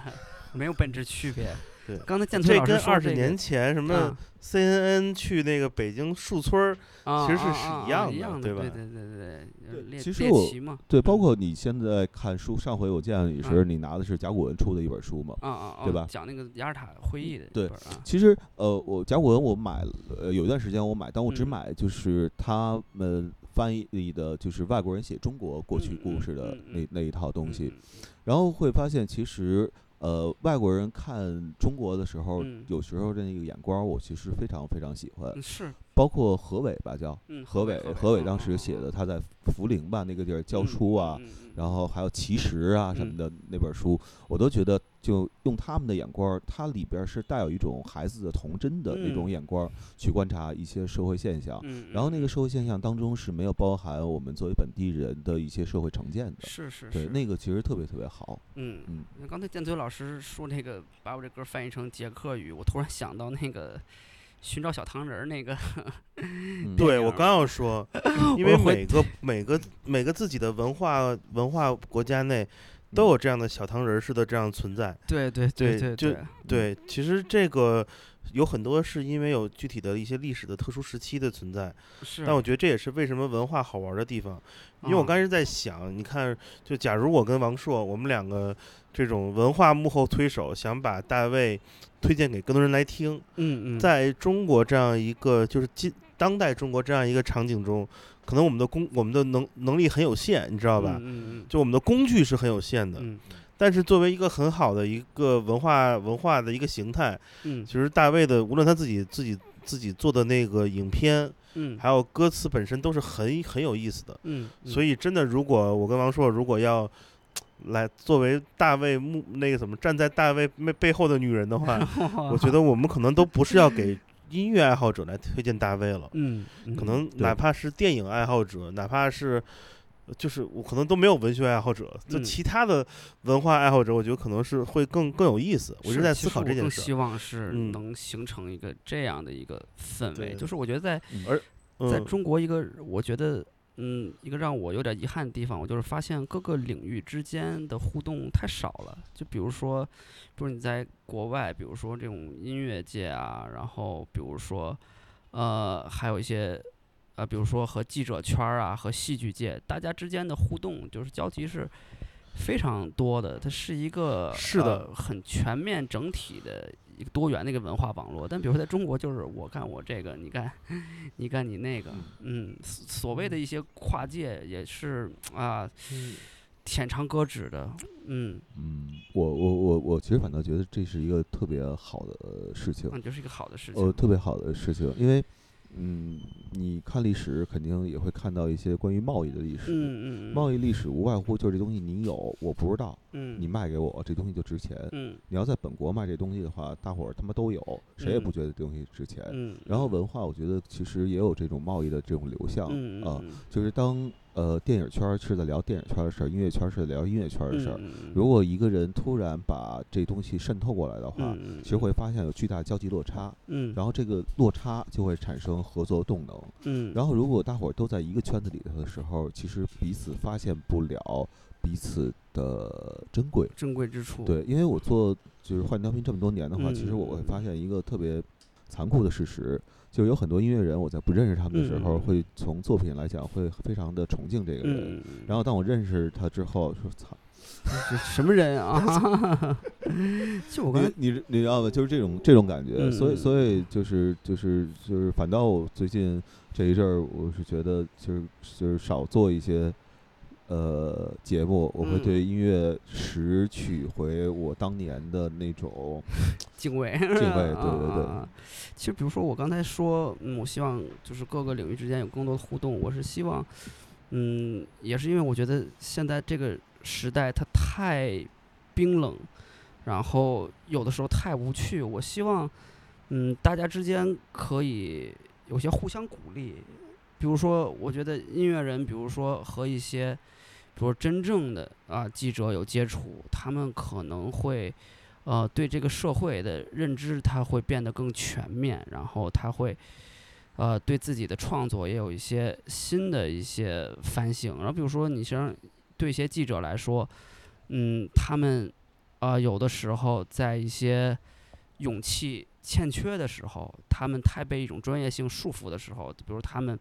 没有本质区别。对。刚才建崔这老师跟二十年前什么啊。CNN 去那个北京树村儿，啊其实是是一样的对吧？对对对对对对猎其实我对，包嗯。括你现在看书，上回我见你时，你拿的是甲骨文出的一本书嘛？啊啊啊，对吧？讲那个雅尔塔会议的对其实，呃，我甲骨文我买了，呃，有一段时间我买，但我只嗯。买就是他们翻译的，就是外国人写中国过去故事的嗯嗯那那一套东西，嗯。然后会发现其实。呃，外国人看中国的时候，嗯有时候的那个眼光，我其实非常非常喜欢嗯。是，包括何伟吧，叫嗯，何伟，何伟当时写的，他在涪陵吧那个地儿教嗯书啊，然后还有奇石啊什么嗯。的那本书，我都觉得就用他们的眼光儿，它里边是带有一种孩子的童真的那种嗯。眼光儿去观察一些社会现象。嗯，然后那个嗯社会现象当中是没有包含我们作为本地人的一些社会成见的，对，是是。是，那个其实特别特别好。嗯。嗯，刚才建崔老师说那个，把我这歌翻译成捷克语，我突然想到那个寻找小糖人儿那个，嗯。对我刚要说，因为每个每个每个自己的文化文化国家内都有这样的小糖人似的这样存在。对对对就对对，对，其实这个有很多是因为有具体的一些历史的特殊时期的存在，是，但我觉得这也是为什么文化好玩的地方。因为我啊刚才在想，你看，就假如我跟王硕，我们两个这种文化幕后推手，想把大卫推荐给更多人来听，嗯嗯，在中国这样一个就是今当代中国这样一个场景中，可能我们的工我们的能能力很有限，你知道吧？嗯嗯。就我们的工具是很有限的，嗯但是作为一个很好的一个文化文化的一个形态，嗯其实大卫的无论他自己自己自己做的那个影片，嗯，还有歌词本身都是很很有意思的。嗯，所以以真的，如果我跟王硕如果要来作为大卫幕那个什么站在大卫背背后的女人的话，我觉得我们可能都不是要给 音乐爱好者来推荐大卫了，嗯，嗯可能哪怕是电影爱好者，哪怕是。就是我可能都没有文学爱好者，就嗯其他的文化爱好者，我觉得可能是会更更有意思。我一直是在思考这件事儿。希望是嗯能形成一个这样的一个氛围，就是我觉得在而，在中国一个，我觉得，嗯，一个让我有点遗憾的地方，我就是发现各个领域之间的互动太少了。就比如说，比如你在国外，比如说这种音乐界啊，然后比如说，呃，还有一些，呃，比如说和记者圈儿啊，和戏剧界，大家之间的互动就是交集是非常多的，它是一个是的呃很全面整体的一个多元的一个文化网络。但比如说在中国，就是我干我这个，你干 你干你那个，嗯，所所谓的一些跨界也是啊，嗯浅尝辄止的，嗯，嗯，我我我我其实反倒觉得这是一个特别好的事情，那就是一个好的事情。呃，特别好的事情，因为嗯，你看历史肯定也会看到一些关于贸易的历史。嗯嗯嗯，贸易历史无外乎就是这东西你有我不知道，嗯，你卖给我这东西就值钱。嗯你要在本国卖这东西的话，大伙儿他妈都有，谁也不嗯觉得这东西值钱。嗯，然后文化，我觉得其实也有这种贸易的这种流向啊，就是当呃电影圈儿是在聊电影圈儿的事儿，音乐圈儿是在聊音乐圈儿的事儿。嗯如果一个人突然把这东西渗透过来的话，嗯其实会发现有巨大交际落差，嗯，然后这个落差就会产生合作动能。嗯，然后如果大伙儿都在一个圈子里头的时候，其实彼此发现不了彼此的珍贵。珍贵之处，对，因为我做就是换调频这么多年的话，其实我会嗯发现一个特别残酷的事实，就有很多音乐人，我在不认识他们的时候，嗯会从作品来讲，会非常的崇敬这个人。嗯，然后当我认识他之后，说操，这什么人啊？就我刚才你你你知道吗？就是这种这种感觉，所以嗯所以就是就是就是，反倒我最近这一阵儿，我是觉得就是就是少做一些呃节目，我会嗯对音乐拾取回我当年的那种 敬畏，敬畏，对 对对。啊其实，比如说我刚才说，嗯，我希望就是各个领域之间有更多的互动。我是希望，嗯，也是因为我觉得现在这个时代它太冰冷，然后有的时候太无趣。我希望，嗯，大家之间可以有些互相鼓励。比如说，我觉得音乐人，比如说和一些，比如真正的啊记者有接触，他们可能会。呃，对这个社会的认知，他会变得更全面，然后他会，呃，对自己的创作也有一些新的一些反省。然后比如说，你像对一些记者来说，嗯，他们啊、有的时候在一些勇气欠缺的时候，他们太被一种专业性束缚的时候，比如他们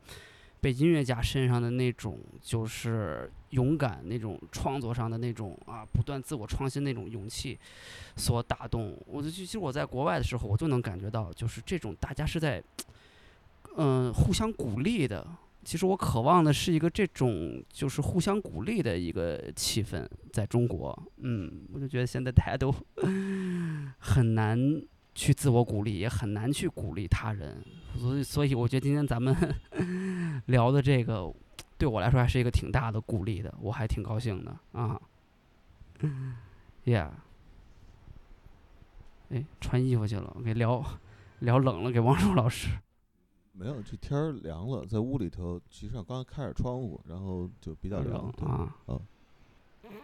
被音乐家身上的那种就是勇敢、那种创作上的那种啊，不断自我创新那种勇气所打动。我就其实我在国外的时候，我就能感觉到，就是这种大家是在嗯、互相鼓励的。其实我渴望的是一个这种就是互相鼓励的一个气氛，在中国，嗯，我就觉得现在大家都 很难去自我鼓励，也很难去鼓励他人，所以，所以我觉得今天咱们 聊的这个，对我来说还是一个挺大的鼓励的，我还挺高兴的啊。Yeah，哎，穿衣服去了，给聊聊冷了，给王朔老师。没有，这天儿凉了，在屋里头，其实上刚开着窗户，然后就比较凉。对啊，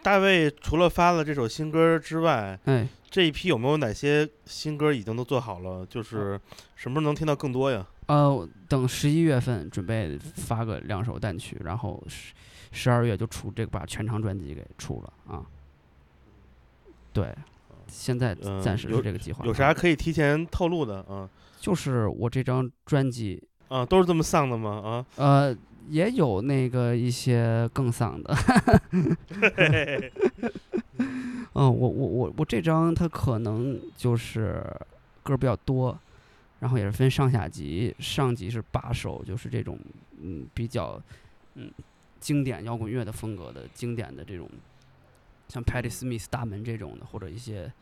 大卫除了发了这首新歌之外，哎，这一批有没有哪些新歌已经都做好了？就是什么时候能听到更多呀？呃，等十一月份准备发个两首单曲，然后十十二月就出这个把全长专辑给出了啊。对，现在嗯暂时是这个计划。有啥可以提前透露的啊？就是我这张专辑，啊，都是这么丧的吗？啊，呃，也有那个一些更丧的。嗯，我我我我这张它可能就是歌儿比较多，然后也是分上下集，上集是八首，就是这种嗯比较嗯经典摇滚乐的风格的经典的这种，像 Patti Smith 大门这种的，或者一些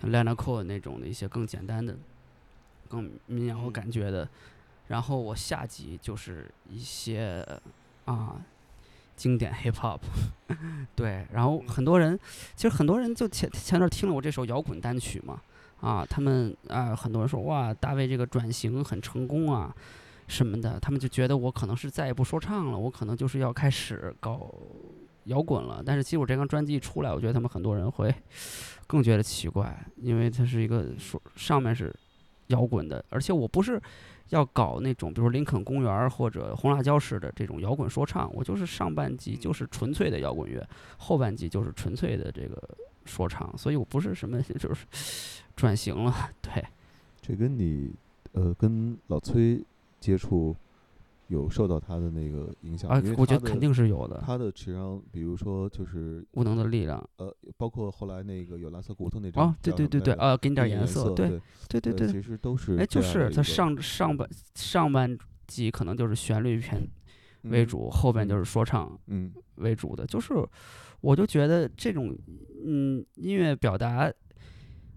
像 Leonard Cohen 那种的一些更简单的、更民谣感觉的。然后我下集就是一些啊经典 hip hop，对，然后很多人其实很多人就前前段听了我这首摇滚单曲嘛，啊，他们啊很多人说哇，大卫这个转型很成功啊什么的，他们就觉得我可能是再也不说唱了，我可能就是要开始搞摇滚了。但是其实我这张专辑一出来，我觉得他们很多人会更觉得奇怪，因为它是一个说上面是摇滚的，而且我不是要搞那种比如林肯公园儿或者红辣椒式的这种摇滚说唱，我就是上半集就是纯粹的摇滚乐，后半集就是纯粹的这个说唱，所以我不是什么 就是转型了，对。这跟你呃跟老崔接触有受到他的那个影响？我觉得肯定是有的。他的实际上，比如说就是无能的力量。呃，包括后来那个有蓝色骨头那张哦，对对对对，呃，给你点颜色，对对对对其实都是哎，就是他上上半上半集可能就是旋律片为嗯主，后边就嗯是说唱嗯为主的，就是我就觉得这种嗯音乐表达，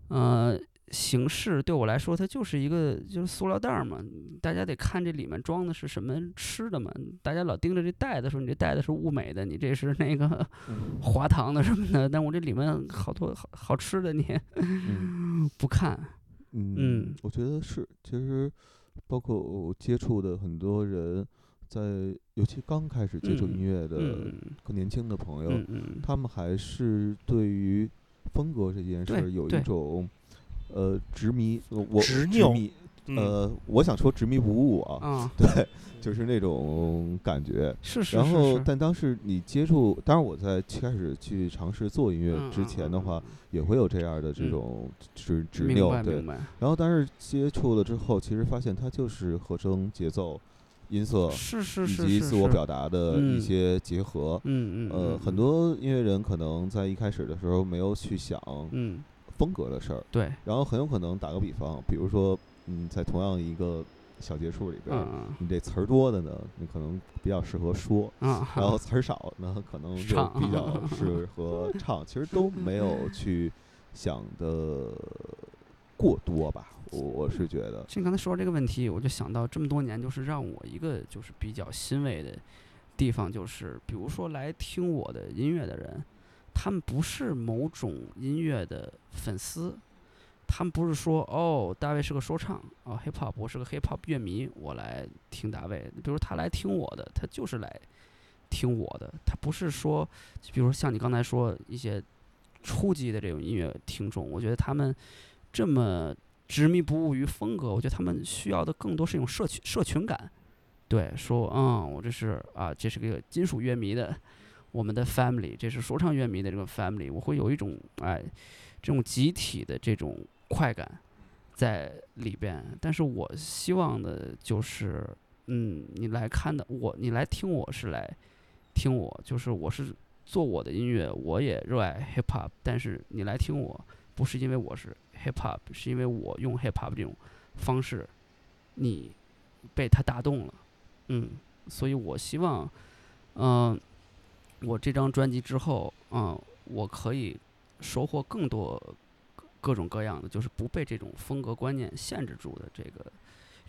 呃形式对我来说，它就是一个就是塑料袋儿嘛，大家得看这里面装的是什么吃的嘛，大家老盯着这袋子说你这袋子是物美的，你这是那个嗯。滑糖的什么的，但我这里面好多好好吃的你嗯。不看，嗯嗯，我觉得是，其实包括我接触的很多人，在尤其刚开始接触音乐的嗯。更年轻的朋友，嗯嗯，他们还是对于风格这件事儿有一种呃执迷，呃我执拗呃，我想说执迷不悟啊，啊，对，就是那种感觉。是是。然后但当时你接触，当然我在开始去尝试做音乐之前的话，也会有这样的这嗯。种执执拗，对然后但是接触了之后，其实发现它就是和声、节奏、音色是是以是是是及自我表达的一嗯些结合。嗯嗯，呃，嗯。很，多音乐人可能在一开始的时候没有去想嗯，风格的事儿，对，然后很有可能打个比方，比如说，嗯，在同样一个小节数里边，嗯你这词儿多的呢，你可能比较适合说，然后词儿少呢，可能就唱比较适合唱。其实都没有去想的过多吧，我我是觉得，就你刚才说这个问题，我就想到这么多年，就是让我一个就是比较欣慰的地方，就是比如说来听我的音乐的人，他们不是某种音乐的粉丝，他们不是说哦，大卫是个说唱哦，hip hop，我是个 hip hop 乐迷，我来听大卫。比如他来听我的，他就是来听我的，他不是说，比如像你刚才说一些初级的这种音乐听众，我觉得他们这么执迷不悟于风格，我觉得他们需要的更多是一种社群社群感。对，说嗯，我这是啊，这是个金属乐迷的我们的 family，这是说唱乐迷的这个 family，我会有一种哎这种集体的这种快感在里边。但是我希望的就是，嗯，你来看的我，你来听我是来听我，就是我是做我的音乐，我也热爱 hip hop，但是你来听我，不是因为我是 hip hop，是因为我用 hip hop 这种方式，你被他打动了，嗯，所以我希望，嗯、我这张专辑之后，嗯、我可以收获更多各各种各样的，就是不被这种风格观念限制住的这个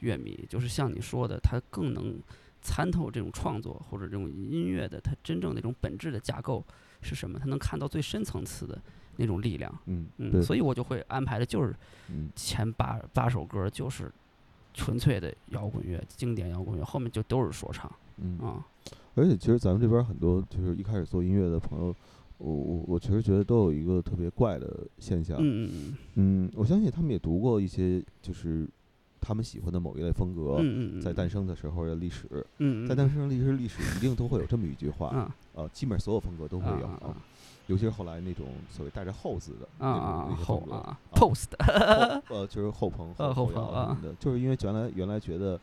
乐迷，就是像你说的，他更能参透这种创作或者这种音乐的它真正那种本质的架构是什么，他能看到最深层次的那种力量。嗯，嗯，所以我就会安排的就是嗯。前八八首歌就是纯粹的摇滚乐，经典摇滚乐，后面就都是说唱嗯，啊。而且其实咱们这边儿很多就是一开始做音乐的朋友，我我我其实觉得都有一个特别怪的现象，嗯嗯嗯，我相信他们也读过一些就是他们喜欢的某一类风格，在诞生的时候的历史，在诞生的历史历史一定都会有这么一句话，啊。呃，基本上所有风格都会有，啊啊尤其是后来那种所谓带着后字的那种啊啊那些风格后啊啊 post 呃就是后朋 呃后后摇朋啊。什么的，就是因为原来原来觉得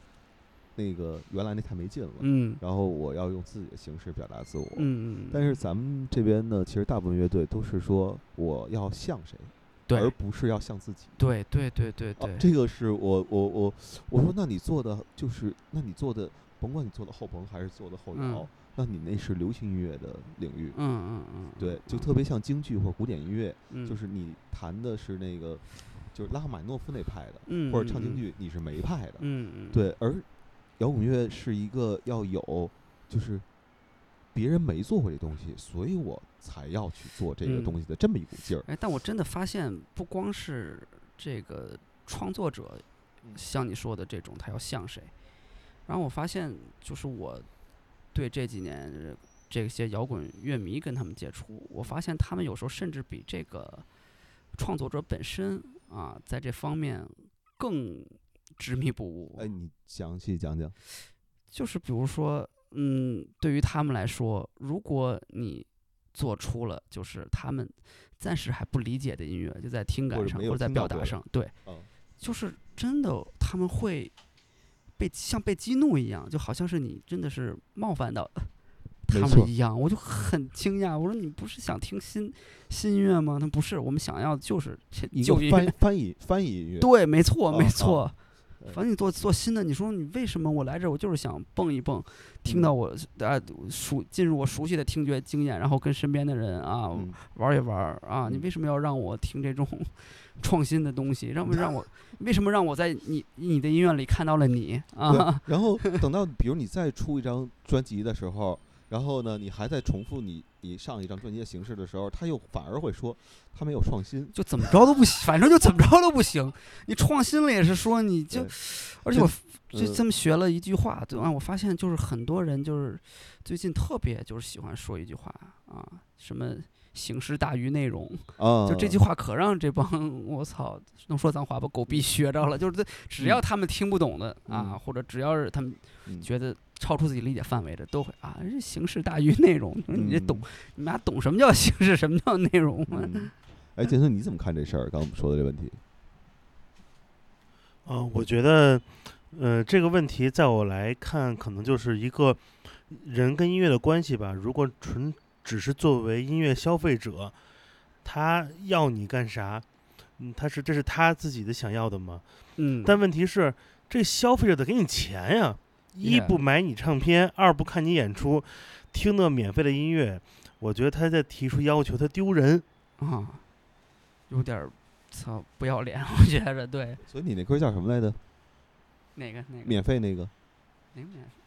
那个原来那太没劲了，嗯。然后我要用自己的形式表达自我，嗯嗯，但是咱们这边呢，其实大部分乐队都是说我要像谁，对。而不是要像自己。对对对对啊对，这个是我我我我说，那你做的就是，那你做的，甭管你做的后朋还是做的后摇，嗯那你那是流行音乐的领域，嗯嗯嗯，对，就嗯特别像京剧或者古典音乐，嗯。就是你弹的是那个，就是拉赫玛诺夫那派的，嗯或者唱嗯京剧，你是梅派的，嗯嗯。对，而摇滚乐是一个要有，就是别人没做过这东西，所以我才要去做这个嗯东西的这么一股劲儿。哎，但我真的发现，不光是这个创作者，像你说的这种，他要像谁。然后我发现，就是我对这几年呃这些摇滚乐迷跟他们接触，我发现他们有时候甚至比这个创作者本身啊，在这方面更执迷不悟。哎，你详细讲讲。就是比如说，嗯，对于他们来说，如果你做出了就是他们暂时还不理解的音乐，就在听感上或者在表达上，对，嗯就是真的他们会被像被激怒一样，就好像是你真的是冒犯到 他们一样，我就很惊讶。我说你不是想听新新音乐吗？他不是，我们想要的就是这一个旧音乐。翻翻译翻译音乐，对，没错，没错。对反正你做做新的，你说你为什么我来这儿，我就是想蹦一蹦，听嗯到我啊熟进入我熟悉的听觉经验，然后跟身边的人啊嗯玩一玩啊，你嗯为什么要让我听这种 创新的东西？让不让我 为什么让我在你你的音乐里看到了你啊？然后等到比如你再出一张专辑的时候，然后呢，你还在重复你你上一张专辑的形式的时候，他又反而会说他没有创新。就怎么着都不行，反正就怎么着都不行。你创新了也是说你就而且我就嗯这么学了一句话，对吧？我发现就是很多人就是最近特别就是喜欢说一句话啊，什么形式大于内容。啊，就这句话可让这帮我操能说脏话吧狗逼学着了，就是这只要他们听不懂的啊，嗯或者只要是他们嗯觉得超出自己理解范围的，都会啊，这形式大于内容。你这懂，你们俩懂什么叫形式，什么叫内容吗？嗯 哎，杰森，你怎么看这事儿？刚刚我们说的这问题，啊、我觉得，呃，这个问题在我来看，可能就是一个人跟音乐的关系吧。如果纯只是作为音乐消费者，他要你干啥？嗯，他是这是他自己的想要的吗？嗯，但问题是，这消费者得给你钱呀。一不买你唱片，二不看你演出，听那免费的音乐，我觉得他在提出要求，他丢人。啊，有点儿操不要脸，我觉着对。所以你那歌叫什么来着？哪个哪个免费那个？哪个免哪个？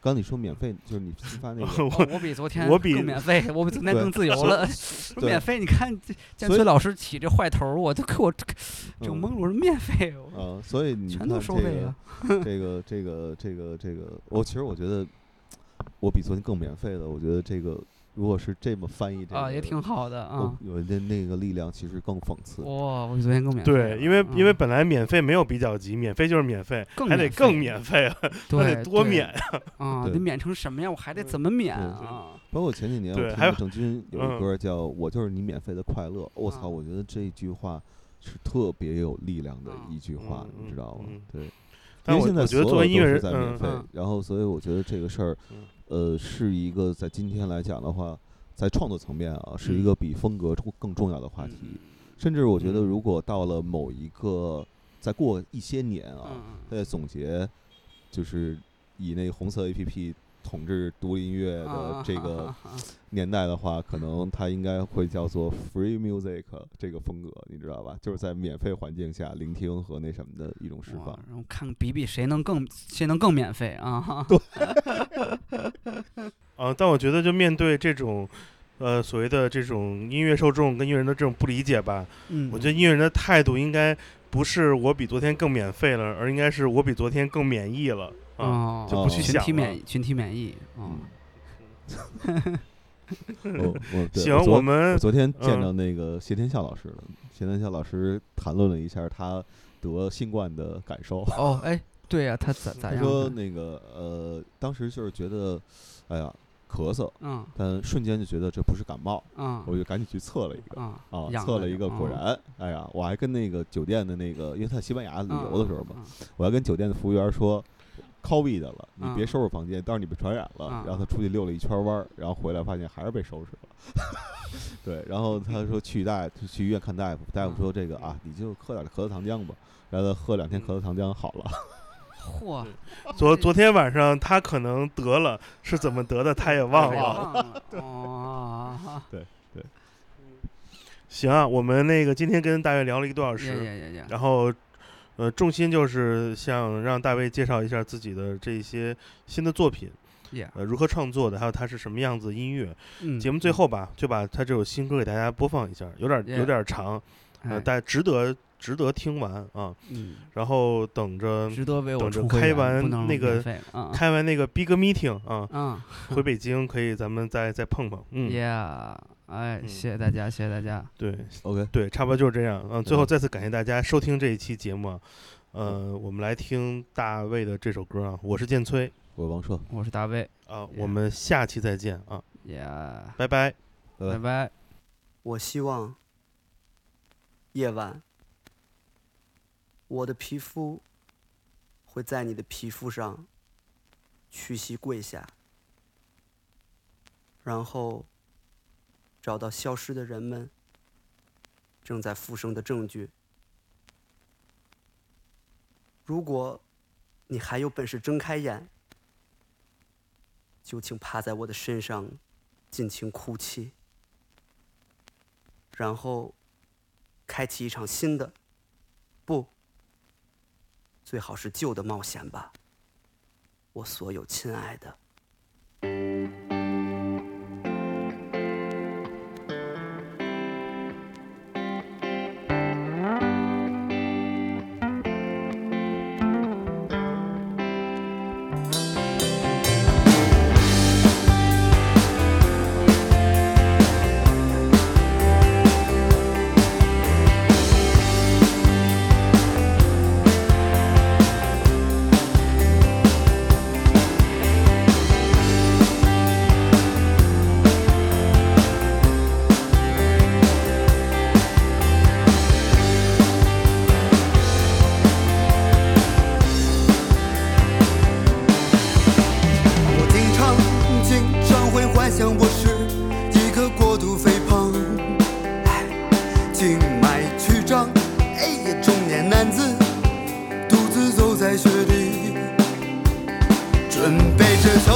刚你说免费，就是你新发那个。我，我比昨天我比更免费，我比昨天更自由了。说免费，你看这建崔老师起这坏头儿，我都给我整嗯懵了。我说免费，我啊，所以你看全都收费了。这个 这个这个这个这个，我其实我觉得我比昨天更免费了。我觉得这个如果是这么翻译，这个啊，也挺好的啊我。有的那个力量其实更讽刺。哇，我比昨天更免费。对，因为因为嗯本来免费没有比较级，免费就是免费，更还得更免费免费了，那对 得多免啊。啊，对得免成什么样？我还得怎么免对啊？包括前几年我对还有听郑钧有一嗯歌叫《我就是你免费的快乐》，我操，啊我觉得这句话是特别有力量的啊一句话，嗯你知道吗嗯？对。因为现在我我觉得所有都是作为音乐人，嗯在免费嗯，然后所以我觉得这个事儿嗯，呃，是一个在今天来讲的话，在创作层面啊，是一嗯。个比风格更更重要的话题。嗯。甚至我觉得，嗯。如果到了某一个，再过一些年啊，嗯在总结，就是以那个红色 A P P 统治独立音乐的啊这个年代的话，可能它应该会叫做 free music 这个风格，你知道吧？就是在免费环境下聆听和那什么的一种释放。然后看比比谁能更谁能更免费啊？啊，但我觉得就面对这种，呃，所谓的这种音乐受众跟音乐人的这种不理解吧，嗯，我觉得音乐人的态度应该不是我比昨天更免费了，而应该是我比昨天更免疫了就不去群想了体免疫，群体免疫，嗯，我我对行，我昨我们我昨天见嗯到那个谢天笑老师了，谢天笑老师谈论了一下他得新冠的感受。哦，哎，对呀，他咋咋样他说呢？那个呃，当时就是觉得，哎呀，咳嗽，嗯但瞬间就觉得这不是感冒，嗯我就赶紧去测了一个。啊测了一个，果嗯然，哎呀，我还跟那个酒店的那个，因为他在西班牙旅嗯游的时候嘛，嗯我还跟酒店的服务员说，COVID 的了，你别嗯收拾房间，到时候你被传染了。嗯然后他出去溜了一圈弯儿，然后回来发现还是被收拾了。对，然后他说去大去医院看大夫，大夫说这个啊，你就喝点咳嗽糖浆吧。然后他喝两天咳嗽糖浆好了。嚯，昨昨天晚上他可能得了，是怎么得的他也忘 忘了。了，哦，行啊，我们那个今天跟大月聊了一个多小呀时，然后，呃，重心就是想让大卫介绍一下自己的这些新的作品，呀，呃，如何创作的，还有他是什么样子的音乐。嗯。节目最后吧，就把他这首新歌给大家播放一下，有点有点长，呃，哎。但值得值得听完啊。嗯，然后等着值得为我等着开完那个开完那个 big meeting 啊，嗯。回北京可以咱们再再碰碰。嗯，，Yeah，哎，嗯。谢谢大家，谢谢大家，对 OK，对，差不多就是这样。嗯，最后再次感谢大家收听这一期节目啊。呃，我们来听大卫的这首歌啊，我是建崔。我是王硕，我是大卫啊，Yeah。我们下期再见啊，，Yeah，拜拜。拜。拜拜。我希望夜晚，我的皮肤会在你的皮肤上屈膝跪下，然后找到消失的人们正在复生的证据。如果你还有本事睁开眼，就请趴在我的身上尽情哭泣。然后开启一场新的，不，最好是旧的冒险吧，我所有亲爱的。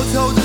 偷偷。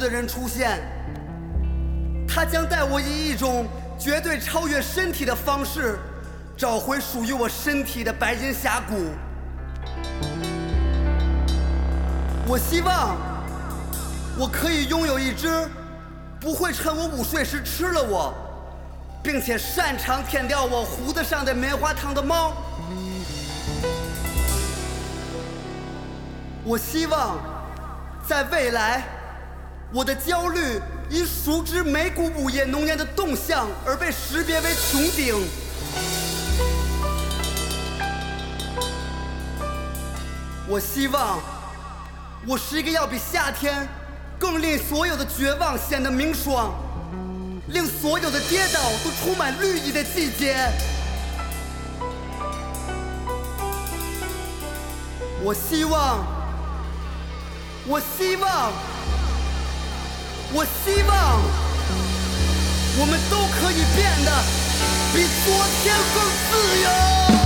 的人出现他将带我以一种绝对超越身体的方式找回属于我身体的白金峡谷。我希望我可以拥有一只不会趁我午睡时吃了我并且擅长舔掉我胡子上的棉花糖的猫。我希望在未来我的焦虑因熟知每股午夜浓烟的动向而被识别为穹顶。我希望我是一个要比夏天更令所有的绝望显得明爽，令所有的跌倒都充满绿意的季节。我希望。我希望。我希望我们都可以变得比昨天更自由。